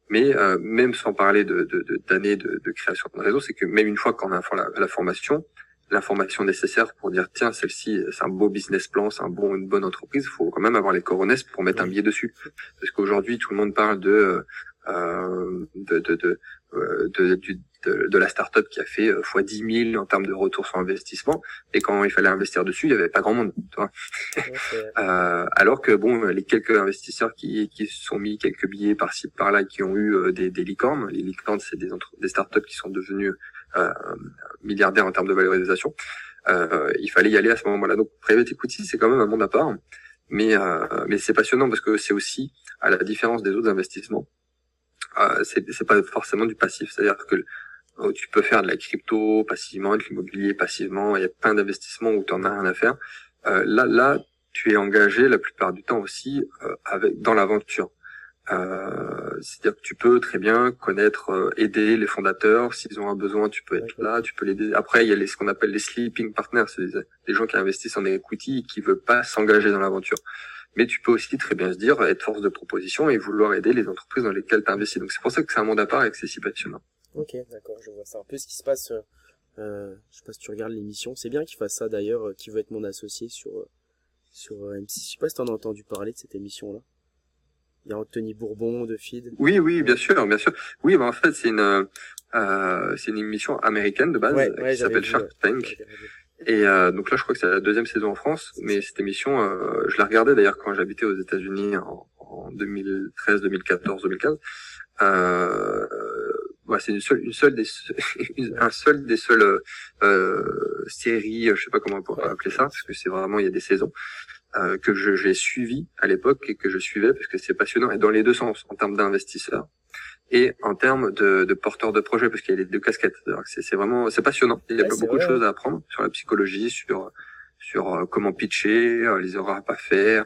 Mais même sans parler de d'années de, de, de, création de réseau, c'est que même une fois qu'on a la, la formation, l'information nécessaire pour dire tiens celle-ci c'est un beau business plan c'est un bon une bonne entreprise il faut quand même avoir les coronesses pour mettre un billet dessus. Parce qu'aujourd'hui tout le monde parle de euh, de de de, euh, de, de, de la start-up qui a fait euh, fois 10 000 en termes de retour sur investissement. Et quand il fallait investir dessus il y avait pas grand monde tu vois. [laughs] Euh, alors que bon les quelques investisseurs qui qui se sont mis quelques billets par-ci par-là qui ont eu euh, des, des licornes les licornes c'est des des startups qui sont devenues euh, milliardaire en termes de valorisation. Euh, il fallait y aller à ce moment-là. Donc private equity, c'est quand même un monde à part, mais euh, mais c'est passionnant parce que c'est aussi, à la différence des autres investissements, euh, c'est pas forcément du passif. C'est-à-dire que tu peux faire de la crypto passivement, de l'immobilier passivement. Il y a plein d'investissements où tu en as rien à faire. Euh, là, là, tu es engagé la plupart du temps aussi euh, avec dans l'aventure. Euh, c'est-à-dire que tu peux très bien connaître, euh, aider les fondateurs. S'ils ont un besoin, tu peux être là, tu peux l'aider. Après, il y a les, ce qu'on appelle les sleeping partners, c'est des, gens qui investissent en equity et qui veulent pas s'engager dans l'aventure. Mais tu peux aussi très bien se dire, être force de proposition et vouloir aider les entreprises dans lesquelles tu investis. Donc c'est pour ça que c'est un monde à part et que c'est si passionnant. Ok, d'accord, je vois. C'est un peu ce qui se passe. Euh, euh je sais pas si tu regardes l'émission. C'est bien qu'il fasse ça d'ailleurs, qui veut être mon associé sur sur MC. Je sais pas si t'en as entendu parler de cette émission-là. Il y a Anthony Bourbon de Feed. Oui, oui, bien sûr, bien sûr. Oui, bah en fait, c'est une, euh, c'est une émission américaine de base qui s'appelle Shark Tank. Et euh, donc là, je crois que c'est la deuxième saison en France, mais cette émission, euh, je la regardais d'ailleurs quand j'habitais aux États-Unis en, en 2013, 2014, 2015. Euh, ouais, c'est une seule, une seule des, [laughs] un seul des seules euh, séries, je sais pas comment on pourrait appeler ça, parce que c'est vraiment il y a des saisons. Euh, que j'ai suivi à l'époque et que je suivais parce que c'est passionnant et dans les deux sens en termes d'investisseurs et en termes de, de porteurs de projets parce qu'il y a les deux casquettes. C'est vraiment c'est passionnant. Il y a beaucoup de choses à apprendre sur la psychologie, sur sur euh, comment pitcher, euh, les erreurs à pas faire,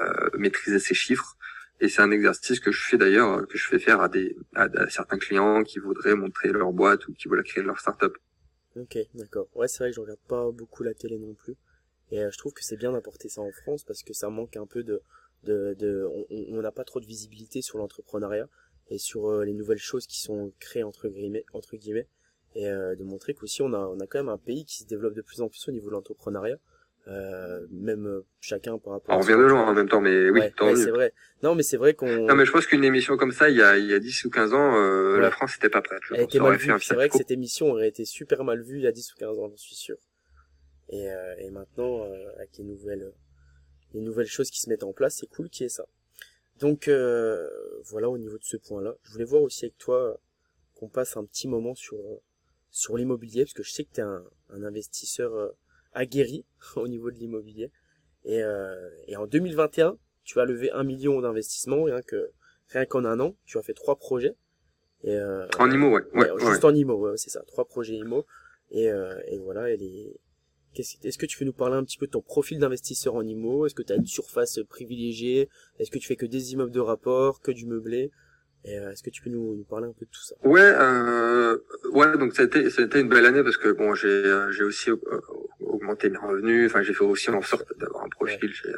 euh, maîtriser ses chiffres. Et c'est un exercice que je fais d'ailleurs, que je fais faire à des à, certains clients qui voudraient montrer leur boîte ou qui veulent créer leur startup. Ok, d'accord. Ouais, c'est vrai que je regarde pas beaucoup la télé non plus. Et euh, je trouve que c'est bien d'apporter ça en France parce que ça manque un peu de, de, de on n'a pas trop de visibilité sur l'entrepreneuriat et sur euh, les nouvelles choses qui sont créées entre guillemets, entre guillemets et euh, de montrer qu'aussi on a, on a quand même un pays qui se développe de plus en plus au niveau de l'entrepreneuriat. Euh, même chacun par rapport. On revient de loin en même temps, mais oui, ouais, c'est vrai. Non, mais c'est vrai qu'on. Non, mais je pense qu'une émission comme ça, il y a, il y a 10 ou 15 ans, euh, la France n'était pas prête. Elle était mal vue. C'est vrai que cette émission aurait été super mal vue il y a 10 ou 15 ans, j'en suis sûr. Et, euh, et maintenant, euh, avec les nouvelles, les nouvelles choses qui se mettent en place, c'est cool qu'il y ait ça. Donc euh, voilà au niveau de ce point-là. Je voulais voir aussi avec toi qu'on passe un petit moment sur sur l'immobilier parce que je sais que tu es un, un, investisseur aguerri [laughs] au niveau de l'immobilier. Et, euh, et en 2021 tu as levé un million d'investissements rien que rien qu'en un an. Tu as fait trois projets. Et euh, en IMO ouais, ouais, juste en IMO ouais, c'est ça. Trois projets IMO et, euh, et voilà et les est-ce que tu veux nous parler un petit peu de ton profil d'investisseur en IMO Est-ce que tu as une surface privilégiée? Est-ce que tu fais que des immeubles de rapport, que du meublé? Est-ce que tu peux nous, nous, parler un peu de tout ça? Ouais, euh, ouais. Donc ça a été, ça a été une belle année parce que bon, j'ai, j'ai aussi augmenté mes revenus. Enfin, j'ai fait aussi en sorte d'avoir un profil. Ouais. J'ai,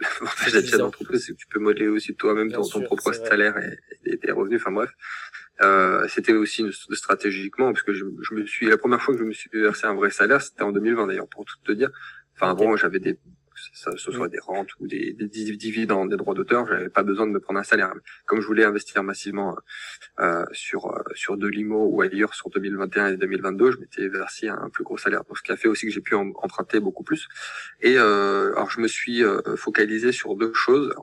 l'avantage d'être chef d'entreprise, c'est que tu peux modeler aussi toi-même ton, ton propre salaire et, et, tes revenus. Enfin bref, euh, c'était aussi une, stratégiquement parce que je, je, me suis la première fois que je me suis versé un vrai salaire, c'était en 2020 d'ailleurs pour tout te dire. Enfin okay. bon, j'avais des ça, ce soit des rentes ou des, des dividendes, des droits d'auteur, j'avais pas besoin de me prendre un salaire. Comme je voulais investir massivement euh, sur euh, sur de l'IMO ou ailleurs sur 2021 et 2022, je m'étais versé un plus gros salaire. Donc ce qui a fait aussi que j'ai pu emprunter beaucoup plus. Et euh, alors je me suis euh, focalisé sur deux choses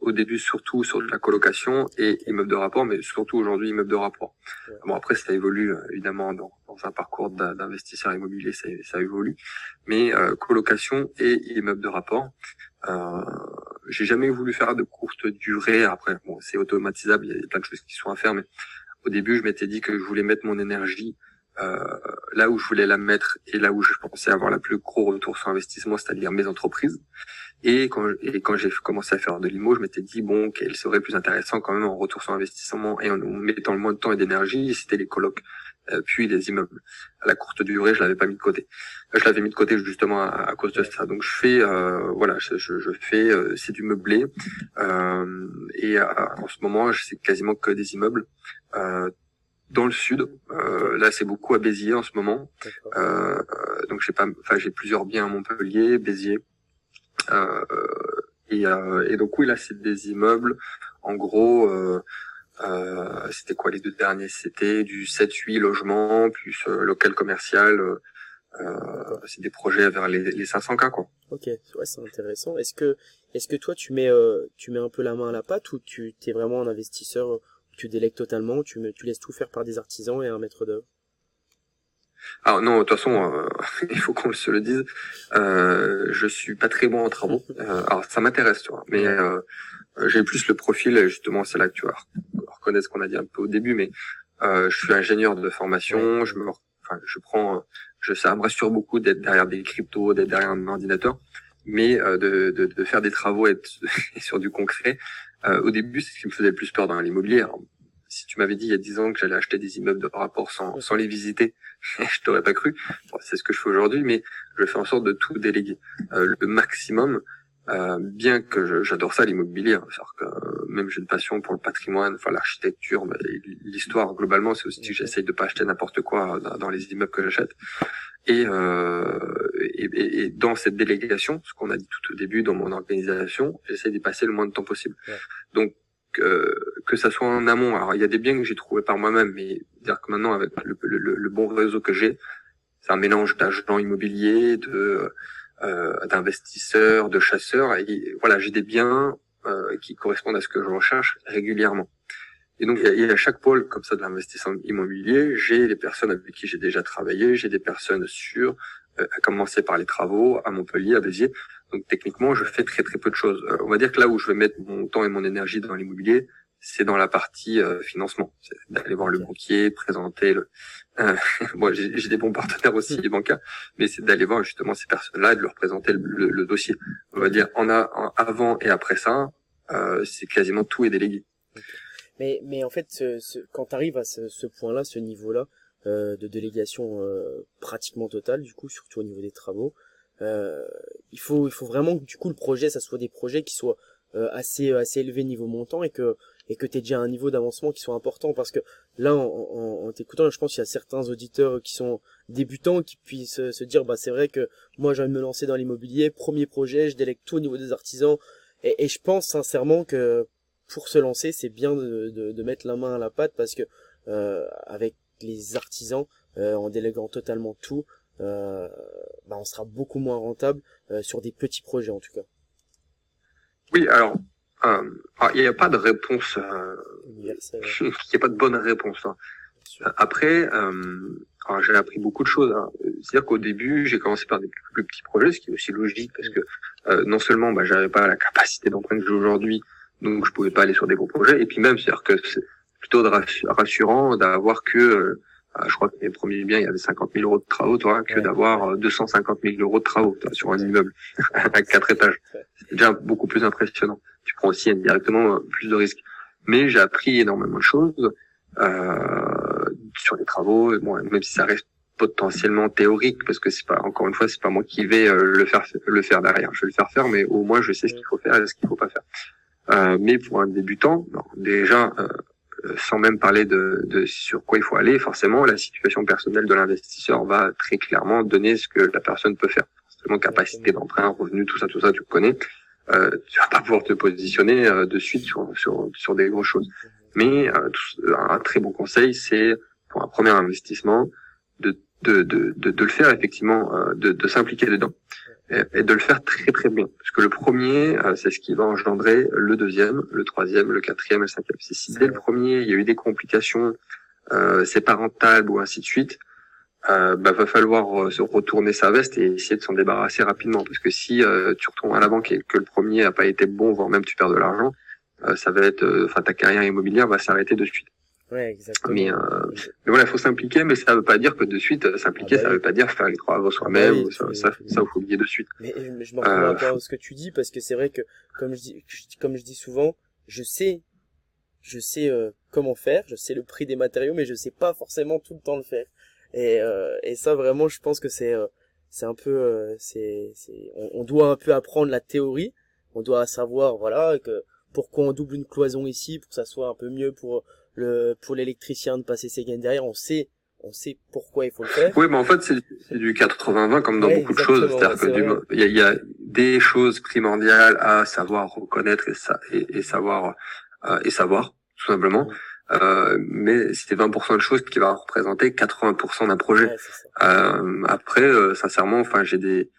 au début surtout sur de la colocation et immeuble de rapport, mais surtout aujourd'hui immeuble de rapport. Ouais. Bon après ça évolue évidemment dans, dans un parcours d'investisseur immobilier, ça, ça, évolue, mais euh, colocation et immeuble de rapport. Euh, j'ai jamais voulu faire de courte durée. Après bon c'est automatisable, il y a plein de choses qui sont à faire, mais au début je m'étais dit que je voulais mettre mon énergie euh, là où je voulais la mettre et là où je pensais avoir la plus gros retour sur investissement, c'est-à-dire mes entreprises. Et quand, et quand j'ai commencé à faire de l'IMO, je m'étais dit, bon, qu'elle serait plus intéressant quand même en retour sur investissement et en mettant le moins de temps et d'énergie, c'était les colocs, euh, puis les immeubles. À la courte durée, je l'avais pas mis de côté. Je l'avais mis de côté justement à, à, cause de ça. Donc je fais, euh, voilà, je, je, je fais, euh, c'est du meublé. Euh, et en ce moment, c'est quasiment que des immeubles. dans le sud, là c'est beaucoup à Béziers en ce moment. donc j'ai pas, enfin j'ai plusieurs biens à Montpellier, Béziers. Euh, et, euh, et, donc oui, là, c'est des immeubles. En gros, euh, c'était quoi les deux derniers? C'était du 7-8 logements plus local commercial. c'est des projets vers les, les 500 k quoi. Ok, ouais, c'est intéressant. Est-ce que, est-ce que toi tu mets, tu mets un peu la main à la pâte ou tu es vraiment un investisseur, tu délègues totalement, tu, tu laisses tout faire par des artisans et un maître d'œuvre? Alors non, de toute façon, euh, [laughs] il faut qu'on se le dise. Euh, je suis pas très bon en travaux. Euh, alors ça m'intéresse, tu vois, mais euh, j'ai plus le profil. Justement, c'est là que tu vas reconnaître ce qu'on a dit un peu au début, mais euh, je suis ingénieur de formation. Je me, enfin, je prends, je ça me rassure beaucoup d'être derrière des cryptos, d'être derrière un ordinateur, mais euh, de, de, de, faire des travaux et, être, [laughs] sur du concret. au début, c'est ce qui me faisait le plus peur dans l'immobilier si tu m'avais dit il y a dix ans que j'allais acheter des immeubles de rapport sans, sans les visiter, [laughs] je t'aurais pas cru. Bon, c'est ce que je fais aujourd'hui, mais je fais en sorte de tout déléguer euh, le maximum. Euh, bien que j'adore ça l'immobilier, hein, que euh, même j'ai une passion pour le patrimoine, enfin l'architecture, l'histoire globalement, c'est aussi que j'essaye de pas acheter n'importe quoi dans, dans, les immeubles que j'achète. Et, euh, et, et, dans cette délégation, ce qu'on a dit tout au début dans mon organisation, j'essaie d'y passer le moins de temps possible. Ouais. Donc que, que ça soit en amont. Alors il y a des biens que j'ai trouvés par moi-même, mais dire que maintenant avec le, le, le bon réseau que j'ai, c'est un mélange d'agents immobiliers, de euh, d'investisseurs, de chasseurs. Voilà, j'ai des biens euh, qui correspondent à ce que je recherche régulièrement. Et donc, il y, a, chaque pôle comme ça de l'investissement immobilier. J'ai les personnes avec qui j'ai déjà travaillé, j'ai des personnes sûres, euh, à commencer par les travaux à Montpellier, à Béziers. Donc techniquement, je fais très très peu de choses. Euh, on va dire que là où je vais mettre mon temps et mon énergie dans l'immobilier, c'est dans la partie euh, financement. C'est d'aller voir le banquier, présenter le. Euh, [laughs] moi, j'ai des bons partenaires aussi, les bancaires, mais c'est d'aller voir justement ces personnes-là et de leur présenter le, le, dossier. On va dire en, a, en avant et après ça, euh, c'est quasiment tout est délégué. Mais mais en fait, ce, ce, quand tu arrives à ce, ce point-là, ce niveau-là euh, de délégation euh, pratiquement totale, du coup, surtout au niveau des travaux. Euh, il faut il faut vraiment que du coup le projet ça soit des projets qui soient euh, assez assez élevés niveau montant et que et que tu déjà un niveau d'avancement qui soit important parce que là en, en, en t'écoutant je pense qu'il y a certains auditeurs qui sont débutants qui puissent se dire bah c'est vrai que moi j'ai envie me lancer dans l'immobilier premier projet je délègue tout au niveau des artisans. Et, et je pense sincèrement que pour se lancer c'est bien de, de, de, mettre la main à la pâte parce que euh, avec les artisans euh, en déléguant totalement tout euh, bah, on sera beaucoup moins rentable euh, sur des petits projets en tout cas. Oui, alors euh, il n'y a pas de réponse, euh, [laughs] il n'y a pas de bonne réponse. Hein. Après, euh, j'ai appris beaucoup de choses. Hein. C'est-à-dire qu'au début, j'ai commencé par des plus, petits projets, ce qui est aussi logique parce que euh, non seulement bah, j'avais pas la capacité d'emprunt que j'ai aujourd'hui, donc je pouvais pas aller sur des gros projets, et puis même, c'est-à-dire que c'est plutôt rassurant d'avoir que euh, je crois que les premiers biens, il y avait 50 000 euros de travaux, toi, que d'avoir 250 000 euros de travaux toi, sur un immeuble [laughs] à quatre étages. C'est déjà beaucoup plus impressionnant. Tu prends aussi indirectement euh, plus de risques. mais j'ai appris énormément de choses sur les travaux. Bon, même si ça reste potentiellement théorique parce que c'est pas encore une fois c'est pas moi qui vais le faire le faire derrière je vais le faire faire mais au moins je sais ce qu'il faut faire et ce qu'il faut pas faire euh, mais pour un débutant déjà euh, sans même parler de, de, sur quoi il faut aller, forcément, la situation personnelle de l'investisseur va très clairement donner ce que la personne peut faire. Forcément, capacité d'emprunt, revenu, tout ça, tout ça, tu connais. Euh, tu vas pas pouvoir te positionner euh, de suite sur, sur, sur des grosses choses. Mais euh, un très bon conseil, c'est pour un premier investissement de, de, de, de, de le faire effectivement, euh, de, de s'impliquer dedans et, de le faire très très bien. Parce que le premier, euh, c'est ce qui va engendrer le deuxième, le troisième, le quatrième, le cinquième. si dès le premier, il y a eu des complications, euh, c'est ou ainsi de suite, euh, bah, va falloir euh, se retourner sa veste et essayer de s'en débarrasser rapidement. Parce que si euh, tu retournes à la banque et que le premier a pas été bon, voire même tu perds de l'argent, ça va être, enfin ta carrière immobilière va s'arrêter de suite. Ouais, exactement. Mais, euh, mais voilà, il faut s'impliquer, mais ça veut pas dire que de suite, euh, s'impliquer, ah bah ça veut pas dire faire les travaux soi-même, ah ça, ça, ça, faut oublier de suite. Mais, je me retrouve euh... à ce que tu dis, parce que c'est vrai que, comme je dis, comme je dis souvent, je sais, je sais euh, comment faire, je sais le prix des matériaux, mais je sais pas forcément tout le temps le faire. Et, euh, et ça, vraiment, je pense que c'est, euh, c'est un peu, c'est, c'est, on, on doit un peu apprendre la théorie, on doit savoir, voilà, que pourquoi on double une cloison ici, pour que ça soit un peu mieux pour le pour l'électricien de passer ses gaines derrière, on sait on sait pourquoi il faut le faire. Oui, mais en fait, c'est du 80-20 comme dans beaucoup de choses. C'est-à-dire que il y a, des choses primordiales à savoir reconnaître et, ça, et, savoir euh, et savoir tout simplement. Euh, mais c'est 20% de choses qui va représenter 80% d'un projet. euh, après, euh, sincèrement, enfin, j'ai des,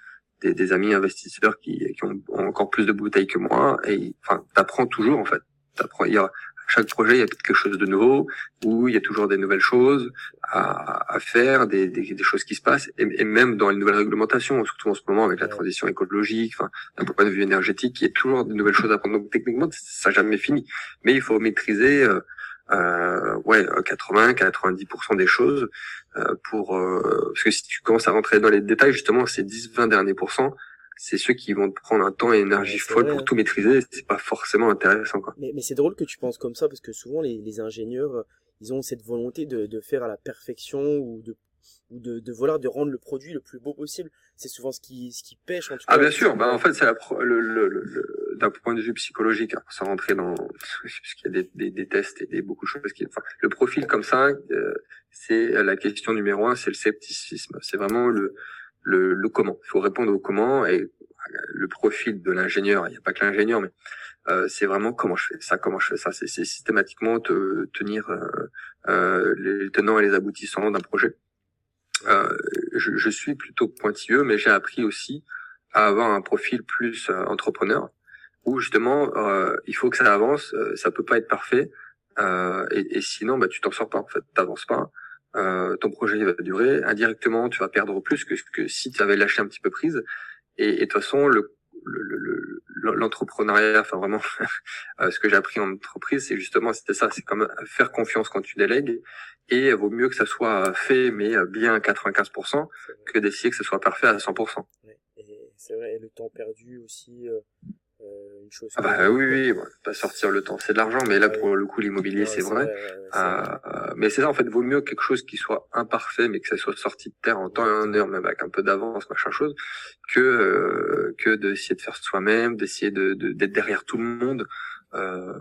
des, des amis investisseurs qui, qui ont encore plus de bouteilles que moi et enfin, t'apprends toujours en fait. T'apprends. Il y a, chaque projet, il y a quelque chose de nouveau, où il y a toujours des nouvelles choses à, à faire, des, des, des, choses qui se passent, et, et, même dans les nouvelles réglementations, surtout en ce moment avec la transition écologique, enfin, d'un point de vue énergétique, il y a toujours des nouvelles choses à prendre. Donc techniquement, ça n'a jamais fini. Mais il faut maîtriser euh, euh, ouais 80 90% des choses euh, pour euh, parce que si tu commences à rentrer dans les détails justement ces 10 20 derniers pourcents c'est ceux qui vont prendre un temps et énergie folle pour hein. tout maîtriser. C'est pas forcément intéressant, quoi. Mais, mais c'est drôle que tu penses comme ça parce que souvent les, les ingénieurs, euh, ils ont cette volonté de, de faire à la perfection ou de ou de, de vouloir de rendre le produit le plus beau possible. C'est souvent ce qui ce qui pêche en tout ah, cas. Ah bien sûr. Bah en fait c'est le, le, le, d'un point de vue psychologique, hein, sans rentrer dans parce qu'il y a des, des, des, tests et des beaucoup de choses qui. Enfin, le profil comme ça, euh, c'est la question numéro un, c'est le scepticisme. C'est vraiment le le, le comment. Il faut répondre au comment et le profil de l'ingénieur. Il n'y a pas que l'ingénieur, mais euh, c'est vraiment comment je fais ça, comment je fais ça. C'est systématiquement te, tenir euh, euh, les tenants et les aboutissants d'un projet. Euh, je, je, suis plutôt pointilleux, mais j'ai appris aussi à avoir un profil plus euh, entrepreneur, où justement il faut que ça avance. ça peut pas être parfait, et, et, sinon bah tu t'en sors pas en fait, t'avances pas. Euh, ton projet va durer. Indirectement, tu vas perdre plus que, que si tu avais lâché un petit peu prise. Et, de toute façon, le, l'entrepreneuriat, enfin vraiment, [laughs] euh, ce que j'ai appris en entreprise, c'est justement c'était ça, c'est comme faire confiance quand tu délègues, et vaut mieux que ça soit fait mais bien à 95% que d'essayer que ce soit parfait à 100%. et c'est vrai, le temps perdu aussi, euh, une chose. Ah bah oui, oui, pas sortir le temps, c'est de l'argent, mais là pour le coup l'immobilier c'est vrai. Euh, mais c'est ça en fait, vaut mieux quelque chose qui soit imparfait, mais que ça soit sorti de terre en temps et en heure, même avec un peu d'avance, machin chose, que euh, que d'essayer de faire soi-même, d'essayer de d'être derrière tout le monde. Euh,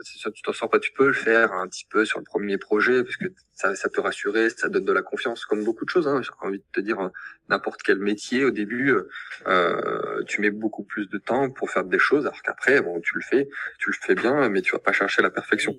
c'est sûr, tu t'en sors pas, tu peux le faire un petit peu sur le premier projet parce que ça, ça peut rassurer, ça donne de la confiance, comme beaucoup de choses. Hein. J'ai envie de te dire, hein, n'importe quel métier au début, euh, tu mets beaucoup plus de temps pour faire des choses, alors qu'après, bon, tu le fais, tu le fais bien, mais tu vas pas chercher la perfection.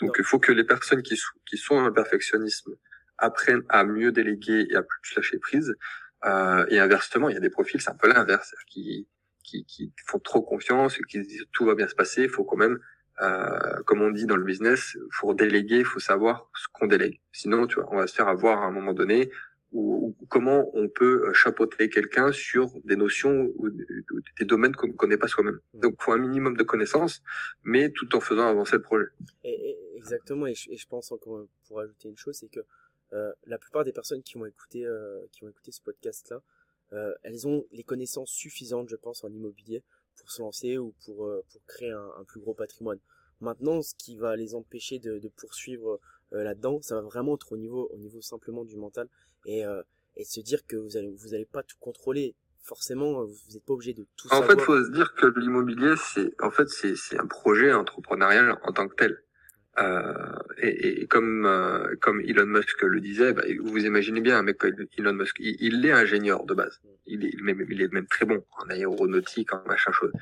Donc, il faut que les personnes qui, sont, qui sont dans le perfectionnisme apprennent à mieux déléguer et à plus lâcher prise. Euh, et inversement, il y a des profils, c'est un peu l'inverse, qui qui, qui font trop confiance, qui disent tout va bien se passer, il faut quand même, euh, comme on dit dans le business, faut déléguer, il faut savoir ce qu'on délègue. Sinon, tu vois, on va se faire avoir à un moment donné ou, comment on peut chapeauter quelqu'un sur des notions ou, des domaines qu'on ne connaît pas soi-même. Donc, il faut un minimum de connaissances, mais tout en faisant avancer le projet. Et, exactement. Et je, pense encore pour ajouter une chose, c'est que euh, la plupart des personnes qui vont écouter, euh, qui vont écouter ce podcast-là, euh, elles ont les connaissances suffisantes, je pense, en immobilier pour se lancer ou pour, euh, pour créer un, un, plus gros patrimoine. Maintenant, ce qui va les empêcher de, de poursuivre là-dedans, ça va vraiment être au niveau, au niveau simplement du mental et, et se dire que vous allez, vous allez pas tout contrôler forcément, vous n'êtes pas obligé de tout en savoir. En fait, faut se dire que l'immobilier, c'est en fait c'est c'est un projet entrepreneurial en tant que tel. Euh, et, et, comme euh, comme Elon Musk le disait, bah, vous imaginez bien un mec Elon Musk, il, il est ingénieur de base. Il est, même, il est même très bon en aéronautique, en machin chose.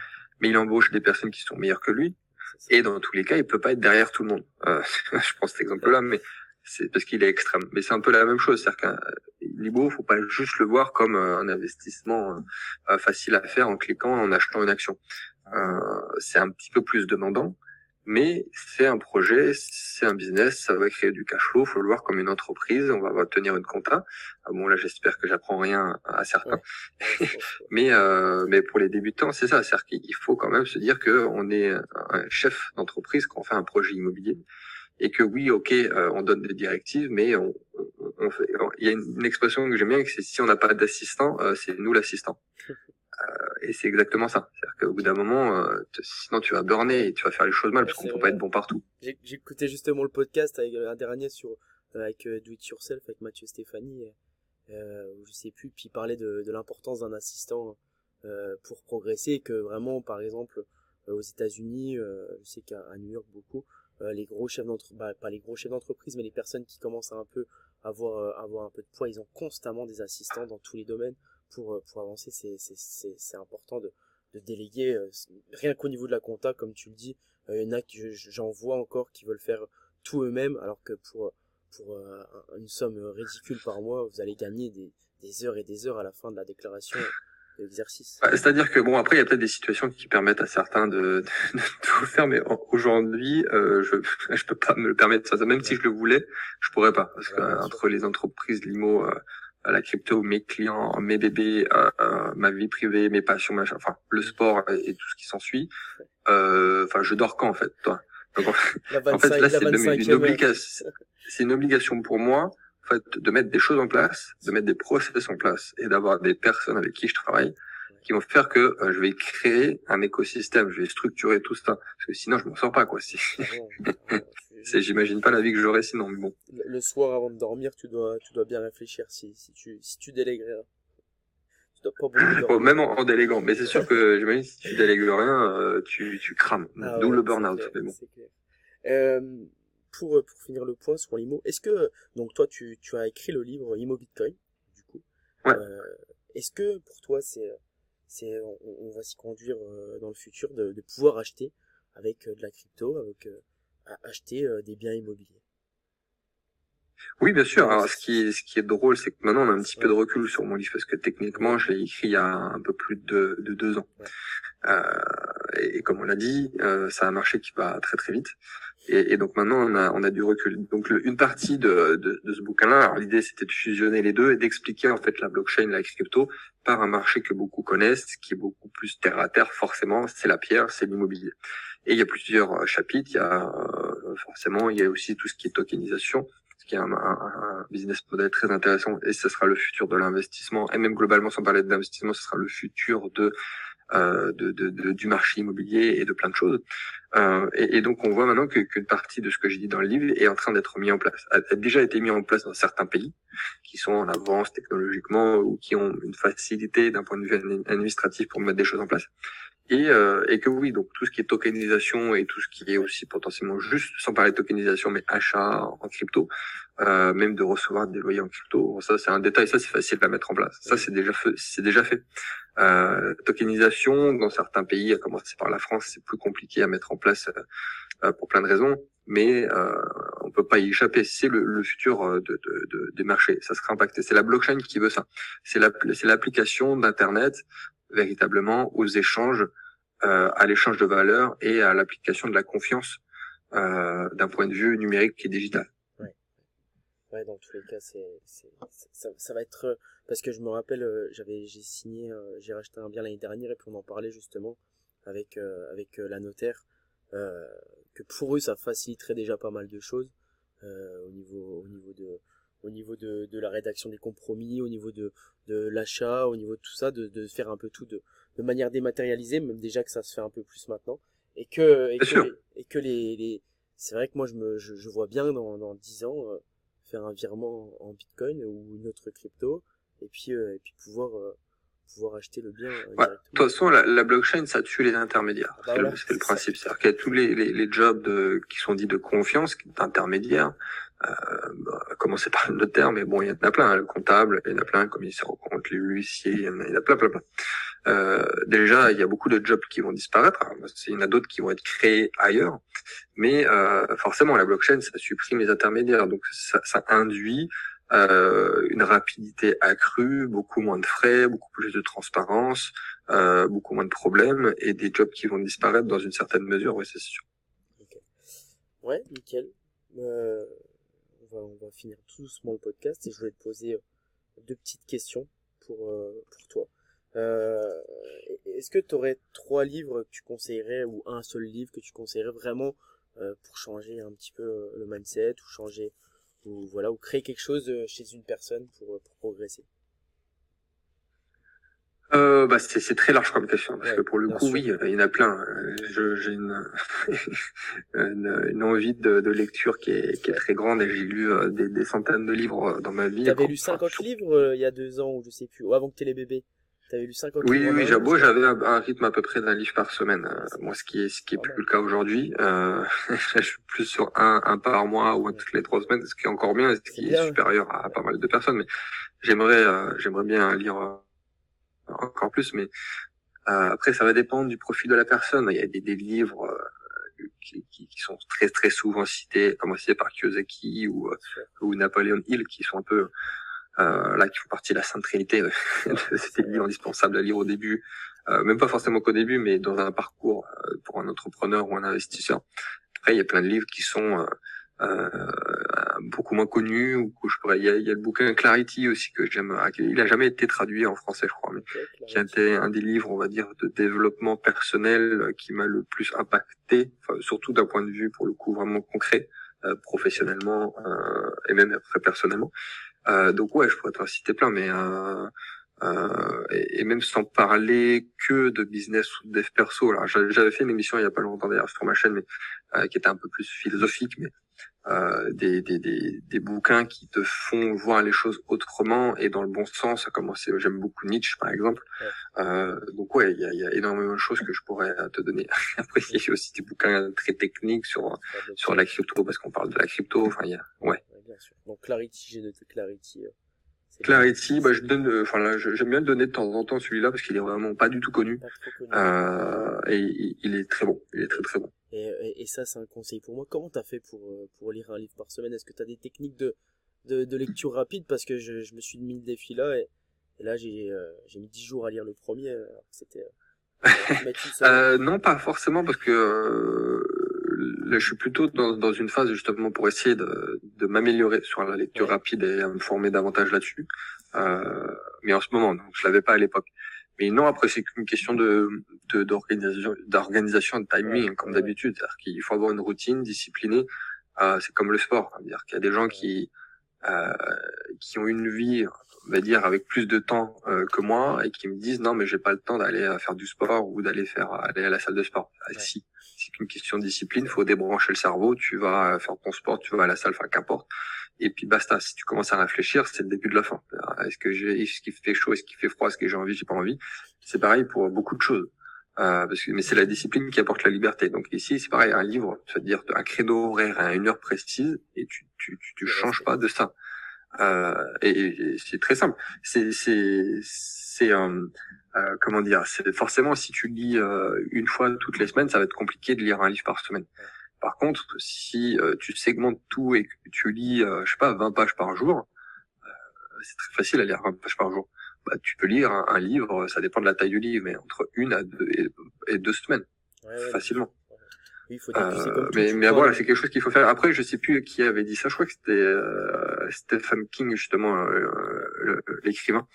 Mais il embauche des personnes qui sont meilleures que lui. Et dans tous les cas, il peut pas être derrière tout le monde. Euh, [laughs] je prends cet exemple-là, mais c'est parce qu'il est extrême. Mais c'est un peu la même chose, c'est-à-dire qu'un l'IBO, faut pas juste le voir comme euh, un investissement euh, facile à faire en cliquant, en achetant une action. Euh, c'est un petit peu plus demandant, mais c'est un projet, c'est un business, ça va créer du cash flow, faut le voir comme une entreprise, on va, tenir une compta. Ah bon là, j'espère que j'apprends rien à certains, [laughs] mais euh, mais pour les débutants, c'est ça, c'est-à-dire qu'il faut quand même se dire que on est un chef d'entreprise quand on fait un projet immobilier et que oui, ok, euh, on donne des directives, mais on, on, fait. Il y a une, expression que j'aime bien, c'est si on n'a pas d'assistant, euh, c'est nous l'assistant. [laughs] Euh, et c'est exactement ça. C'est-à-dire qu'au bout d'un moment, sinon tu vas burner et tu vas faire les choses mal parce qu'on peut pas être bon partout. J'ai écouté justement le podcast avec un dernier sur avec Do It Yourself avec Mathieu Stéphanie, euh, je sais plus, puis il parlait de, de l'importance d'un assistant pour progresser, et que vraiment, par exemple, aux États-Unis, je sais qu'à New York beaucoup, euh, les gros chefs d'entreprise, bah, pas les gros chefs d'entreprise, mais les personnes qui commencent à un peu avoir, euh, avoir un peu de poids, ils ont constamment des assistants dans tous les domaines pour, euh, pour avancer. C'est, c'est, c'est, c'est important de, de déléguer, rien qu'au niveau de la compta, comme tu le dis, il y en a qui, j'en vois encore qui veulent faire tout eux-mêmes, alors que pour, pour une somme ridicule par mois, vous allez gagner des, des heures et des heures à la fin de la déclaration l'exercice. Bah, c'est-à-dire que bon, après, il y a peut-être des situations qui permettent à certains de, de, de tout faire, mais aujourd'hui, euh, je [laughs] je peux pas me le permettre. Ça, même si je le voulais, je pourrais pas, parce que entre les entreprises, l'IMO, euh, la crypto, mes clients, mes bébés, euh, euh, ma vie privée, mes passions, machin, enfin le sport et, tout ce qui s'ensuit. Euh, enfin, je dors quand en fait, toi? Donc, en, fait, là, c'est une obligation. C'est une obligation pour moi en fait, de mettre des choses en place, de mettre des process en place et d'avoir des personnes avec qui je travaille qui vont faire que euh, je vais créer un écosystème, je vais structurer tout ça parce que sinon je m'en sors pas quoi. Si... [laughs] c'est j'imagine pas la vie que j'aurais sinon mais bon. Le soir avant de dormir, tu dois tu dois bien réfléchir si si tu si tu délègues rien. Tu dois pas beaucoup [laughs] bon, même en, déléguant, mais c'est sûr que j'imagine si tu délègues rien, euh, tu tu crames. Ah D'où le burn-out mais bon. Euh, pour, pour finir le point sur l'IMO, est-ce que, donc toi, tu, tu as écrit le livre IMO Bitcoin, du coup. Ouais. Euh, est-ce que pour toi, c'est, c'est, on, va s'y conduire euh, dans le futur de, de pouvoir acheter avec de la crypto, avec acheter des biens immobiliers oui, bien sûr. Alors, ce qui est, ce qui est drôle, c'est que maintenant, on a un petit peu de recul sur mon livre, parce que techniquement, je l'ai écrit il y a un peu plus de, de deux ans. Euh, et, comme on l'a dit, euh, c'est un marché qui va très très vite. Et, et, donc maintenant, on a, on a du recul. Donc une partie de, de, de ce bouquin-là, l'idée c'était de fusionner les deux et d'expliquer en fait la blockchain, la crypto, par un marché que beaucoup connaissent, qui est beaucoup plus terre à terre. Forcément, c'est la pierre, c'est l'immobilier. Et il y a plusieurs euh, chapitres. Il y a euh, forcément, il y a aussi tout ce qui est tokenisation, ce qui est un, un, business model très intéressant. Et ce sera le futur de l'investissement. Et même globalement, sans parler d'investissement, ce sera le futur de euh, de, de, du marché immobilier et de plein de choses. Euh, et, donc on voit maintenant qu'une partie de ce que j'ai dit dans le livre est en train d'être mis en place, a, a, déjà été mis en place dans certains pays qui sont en avance technologiquement ou qui ont une facilité d'un point de vue administratif pour mettre des choses en place. Et, euh, et que oui, donc tout ce qui est tokenisation et tout ce qui est aussi potentiellement juste, sans parler de tokenisation, mais achat en crypto, euh, même de recevoir des loyers en crypto, ça c'est un détail, ça c'est facile à mettre en place. Ça c'est déjà fait. Euh, tokenisation dans certains pays, à commencer par la France, c'est plus compliqué à mettre en place euh, pour plein de raisons, mais euh, on peut pas y échapper. C'est le, le, futur euh, de, de, de, des marchés. Ça sera impacté. C'est la blockchain qui veut ça. C'est l'application d'internet véritablement aux échanges, euh, à l'échange de valeurs et à l'application de la confiance euh, d'un point de vue numérique et digital. Ouais. Dans tous les cas, c'est, ça, ça, va être parce que je me rappelle, euh, j'avais, j'ai signé, euh, j'ai racheté un bien l'année dernière et puis on en parlait justement avec euh, avec la notaire que pour eux ça faciliterait déjà pas mal de choses au niveau au niveau de au niveau de, de la rédaction des compromis, au niveau de, de l'achat, au niveau de tout ça, de, de faire un peu tout de, de manière dématérialisée, même déjà que ça se fait un peu plus maintenant. et que et que, et que les, les c'est vrai que moi je me je, je vois bien dans dans 10 ans euh, faire un virement en Bitcoin ou une autre crypto et puis et puis pouvoir pouvoir acheter le bien. Ouais, de toute façon, la, la, blockchain, ça tue les intermédiaires. Ah bah c'est le principe. C'est-à-dire qu'il y a tous les, les, les jobs de, qui sont dits de confiance, d'intermédiaires. Euh, bah, commencer par le notaire, mais bon, il y en a plein, hein, le comptable, il y en a plein, commissaire au compte, l'huissier, il y en a, plein, plein, plein. Euh, déjà, il y a beaucoup de jobs qui vont disparaître. il y en a d'autres qui vont être créés ailleurs, mais euh, forcément, la blockchain, ça supprime les intermédiaires, donc ça, ça induit euh, une rapidité accrue, beaucoup moins de frais, beaucoup plus de transparence, euh, beaucoup moins de problèmes et des jobs qui vont disparaître dans une certaine mesure, oui, c'est sûr. Ouais, nickel. Va, on va finir tout doucement le podcast et je voulais te poser euh, deux petites questions pour, euh, pour toi. Euh, Est-ce que tu aurais trois livres que tu conseillerais ou un seul livre que tu conseillerais vraiment pour changer un petit peu le mindset ou changer ou voilà ou créer quelque chose chez une personne pour progresser? Euh, bah c'est très large comme question parce que pour le coup oui il y en a plein. J'ai une, [laughs] une, une envie de, de, lecture qui est, qui est très grande et j'ai lu des, des, centaines de livres dans ma vie. T'avais lu 50 livres il y a deux ans ou je sais plus ou avant que tu les bébés. T'avais lu 50 Oui, oui, j'avoue, j'avais un, rythme à peu près d'un livre par semaine. Euh, moi, ce qui est, ce qui est plus le cas aujourd'hui. Euh, [laughs] je suis plus sur un, un par mois ou toutes les trois semaines, ce qui est encore bien, ce qui est, supérieur à, pas mal de personnes. Mais j'aimerais, euh, j'aimerais bien lire euh, encore plus. Mais après, ça va dépendre du profil de la personne. Il y a des, des livres qui, qui, qui, sont très très souvent cités, commencé par Kiyosaki ou, ou Napoléon Hill, qui sont un peu euh, là qui font partie de la Sainte Trinité. C'était le [laughs] livre indispensable à lire au début, euh, même pas forcément qu'au début, mais dans un parcours euh, pour un entrepreneur ou un investisseur. Après, il y a plein de livres qui sont euh, euh beaucoup moins connus. Ou je pourrais, il y, a, il y, a, le bouquin Clarity aussi que j'aime. Il a jamais été traduit en français, je crois, mais qui a été un des livres, on va dire, de développement personnel qui m'a le plus impacté, enfin, surtout d'un point de vue pour le coup vraiment concret, professionnellement et même après personnellement. Euh, donc ouais, je pourrais te citer plein, mais euh, euh, et, même sans parler que de business ou de dev perso. Alors j'avais fait une émission il y a pas longtemps d'ailleurs sur ma chaîne, mais euh, qui était un peu plus philosophique, mais euh, des, des, des, des, bouquins qui te font voir les choses autrement et dans le bon sens. À commencer, j'aime beaucoup Nietzsche par exemple. Euh, donc ouais, il y a, y a, énormément de choses que je pourrais te donner. [laughs] Après, il y a aussi des bouquins très techniques sur sur la crypto parce qu'on parle de la crypto. Enfin, il y a ouais bien sûr. Donc Clarity, j'ai noté Clarity. Euh, Clarity, bah, je donne, euh, enfin là, j'aime bien le donner de temps en temps celui-là parce qu'il est vraiment pas du tout connu. Euh, et il est très bon, il est très très bon. Et, et, ça, c'est un conseil pour moi. Comment t'as fait pour euh, pour lire un livre par semaine? Est-ce que t'as des techniques de, de, de lecture rapide? Parce que je, je me suis mis le défi là et, là j'ai j'ai mis 10 jours à lire le premier. C'était [laughs] euh, non, pas forcément parce que là, je suis plutôt dans, dans une phase justement pour essayer de, de m'améliorer sur la lecture rapide et à me former davantage là-dessus. Euh, mais en ce moment, donc je l'avais pas à l'époque. Mais non, après c'est une question de d'organisation, d'organisation, de timing, comme d'habitude. C'est-à-dire qu'il faut avoir une routine disciplinée. Euh, c'est comme le sport. C'est-à-dire qu'il y a des gens qui euh, qui ont une vie, on va dire, avec plus de temps euh, que moi et qui me disent non mais j'ai pas le temps d'aller euh, faire du sport ou d'aller faire aller à la salle de sport. Ah, si c'est qu'une question de discipline, faut débrancher le cerveau, tu vas faire ton sport, tu vas à la salle, enfin qu'importe. Et puis basta, si tu commences à réfléchir, c'est le début de la fin. Est-ce que j'ai, est-ce qu'il fait chaud, est-ce qu'il fait froid, est-ce que j'ai envie, j'ai pas envie? C'est pareil pour beaucoup de choses. Euh, parce que, mais c'est la discipline qui apporte la liberté. Donc ici, c'est pareil, un livre, tu vas te dire un créneau horaire à une heure précise et tu tu tu, tu changes pas de ça. Euh, et, c'est très simple. C'est c'est c'est euh, euh, comment dire, c'est forcément si tu lis euh, une fois toutes les semaines, ça va être compliqué de lire un livre par semaine. Par contre, si euh, tu segmentes tout et que tu lis, je sais pas, 20 pages par jour, c'est très facile à lire 20 pages par jour. Bah, tu peux lire un, livre, ça dépend de la taille du livre, mais entre une à deux et, deux semaines, facilement. mais, mais voilà, c'est quelque chose qu'il faut faire. Après, je sais plus qui avait dit ça. Je crois que c'était Stephen King justement, l'écrivain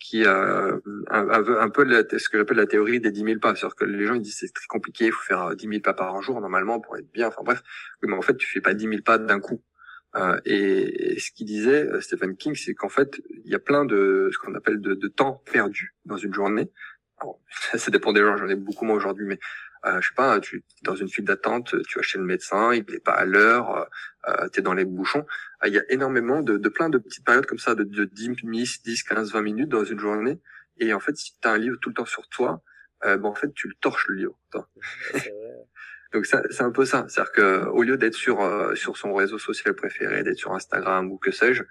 qui a un, peu ce que j'appelle la théorie des 10 000 pas. C'est-à-dire que les gens ils disent c'est très compliqué, il faut faire 10 000 pas par jour normalement pour être bien. Enfin bref, mais en fait tu fais pas 10 000 pas d'un coup. Euh, et, ce qu'il disait euh, Stephen King, c'est qu'en fait il y a plein de ce qu'on appelle de, de, temps perdu dans une journée. Alors, [laughs] ça, dépend des gens, j'en ai beaucoup moins aujourd'hui, mais euh, je sais pas, tu es dans une file d'attente, tu vas chez le médecin, il n'est pas à l'heure, euh, tu es dans les bouchons. Euh, il y a énormément de, de plein de petites périodes comme ça, de, de 10, 10, 15, 20 minutes dans une journée. Et en fait, si tu as un livre tout le temps sur toi, euh, bon, en fait, tu le torches le livre. [laughs] Donc c'est un peu ça, c'est-à-dire que au lieu d'être sur euh, sur son réseau social préféré, d'être sur Instagram ou que sais-je,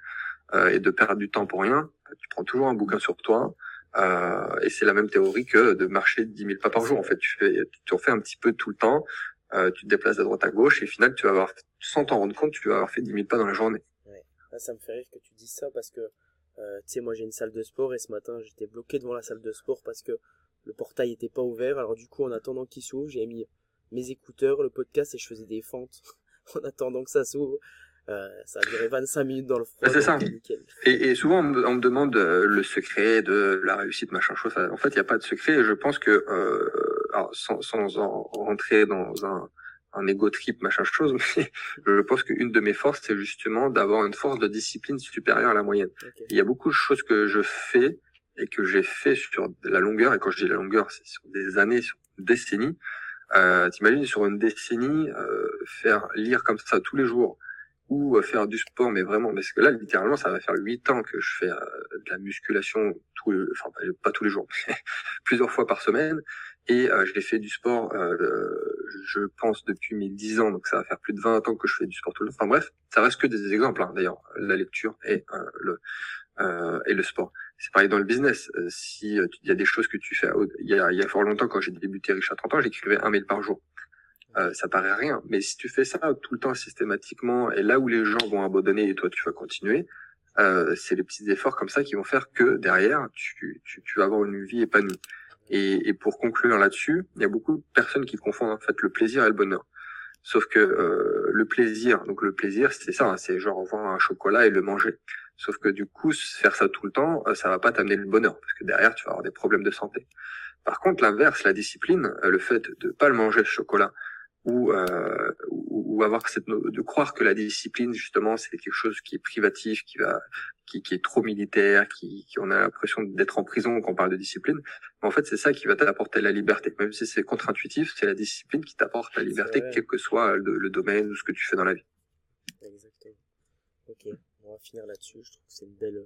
euh, et de perdre du temps pour rien, bah, tu prends toujours un bouquin sur toi, euh, et c'est la même théorie que de marcher 10 000 pas par jour. En fait, tu fais, tu en fais un petit peu tout le temps. Euh, tu te déplaces de droite à gauche et au final, tu vas avoir, sans t'en rendre compte, tu vas avoir fait 10 000 pas dans la journée. Ouais. Ah, ça me fait rire que tu dises ça parce que, euh, tu sais, moi j'ai une salle de sport et ce matin j'étais bloqué devant la salle de sport parce que le portail était pas ouvert. Alors du coup, en attendant qu'il s'ouvre, j'ai mis mes écouteurs, le podcast et je faisais des fentes [laughs] en attendant que ça s'ouvre. Euh, ça a duré 25 minutes dans le froid. c'est ça. Et, et, souvent, on me, demande euh, le secret de la réussite, machin chose. En fait, il n'y a pas de secret. Et je pense que, euh, alors, sans, sans en rentrer dans un, un ego trip, machin chose, [laughs] mais je pense qu'une de mes forces, c'est justement d'avoir une force de discipline supérieure à la moyenne. Il y a beaucoup de choses que je fais et que j'ai fait sur la longueur. Et quand je dis la longueur, c'est sur des années, sur des décennies. Euh, T'imagines sur une décennie euh, faire lire comme ça tous les jours ou euh, faire du sport, mais vraiment, parce que là, littéralement, ça va faire huit ans que je fais euh, de la musculation, tous, enfin pas tous les jours, mais [laughs] plusieurs fois par semaine, et euh, j'ai fait du sport, je pense, depuis mes dix ans, donc ça va faire plus de 20 ans que je fais du sport tout le temps. Enfin bref, ça reste que des exemples, hein, d'ailleurs, la lecture et le et le sport. C'est pareil dans le business. si il y a des choses que tu fais, il y a, il y a fort longtemps, quand j'ai débuté riche à 30 ans, j'écrivais un mail par jour. Euh, ça paraît rien. Mais si tu fais ça tout le temps systématiquement, et là où les gens vont abandonner et toi tu vas continuer, euh, c'est les petits efforts comme ça qui vont faire que derrière tu, tu, tu vas avoir une vie épanouie. Et, et pour conclure là-dessus, il y a beaucoup de personnes qui confondent en fait le plaisir et le bonheur. Sauf que euh, le plaisir, donc le plaisir, c'est ça, hein, c'est genre voir un chocolat et le manger. Sauf que du coup, faire ça tout le temps, euh, ça va pas t'amener le bonheur, parce que derrière, tu vas avoir des problèmes de santé. Par contre, l'inverse, la discipline, euh, le fait de pas le manger le chocolat, ou, euh, ou, avoir cette de croire que la discipline justement c'est quelque chose qui est privatif, qui va qui, qui est trop militaire, qui, qui on a l'impression d'être en prison quand on parle de discipline. Mais en fait, c'est ça qui va t'apporter la liberté. Même si c'est contre-intuitif, c'est la discipline qui t'apporte la liberté, quel que soit le, domaine ou ce que tu fais dans la vie. Exactement. Ok, on va finir là-dessus. Je trouve que c'est une belle,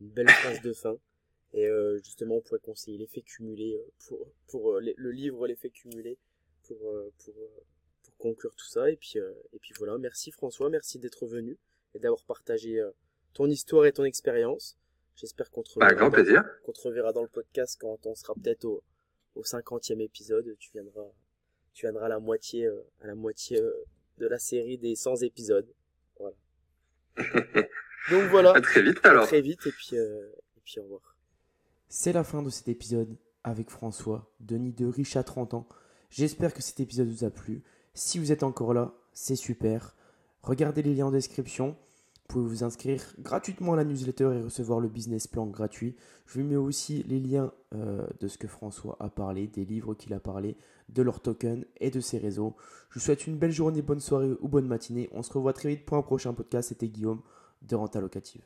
une belle phrase de fin. Et euh, justement, on pourrait conseiller l'effet cumulé euh, pour, pour euh, le livre L'effet cumulé pour, euh, pour, euh, pour conclure tout ça. Et puis, euh, et puis voilà, merci François, merci d'être venu et d'avoir partagé ton histoire et ton expérience. J'espère qu'on te, bah, grand plaisir. qu'on te reverra dans le podcast quand on sera peut-être au, au 50e épisode. Tu viendras, tu viendras à la moitié, à la moitié de la série des 100 épisodes. Voilà. [laughs] Donc voilà. À très vite alors. très vite et puis, et puis au revoir. C'est la fin de cet épisode avec François, Denis de Riche à 30 ans. J'espère que cet épisode vous a plu. Si vous êtes encore là, c'est super. Regardez les liens en description. Vous pouvez vous inscrire gratuitement à la newsletter et recevoir le business plan gratuit. Je vous mets aussi les liens euh, de ce que François a parlé, des livres qu'il a parlé, de leurs tokens et de ses réseaux. Je vous souhaite une belle journée, bonne soirée ou bonne matinée. On se revoit très vite pour un prochain podcast. C'était Guillaume de Renta Locative.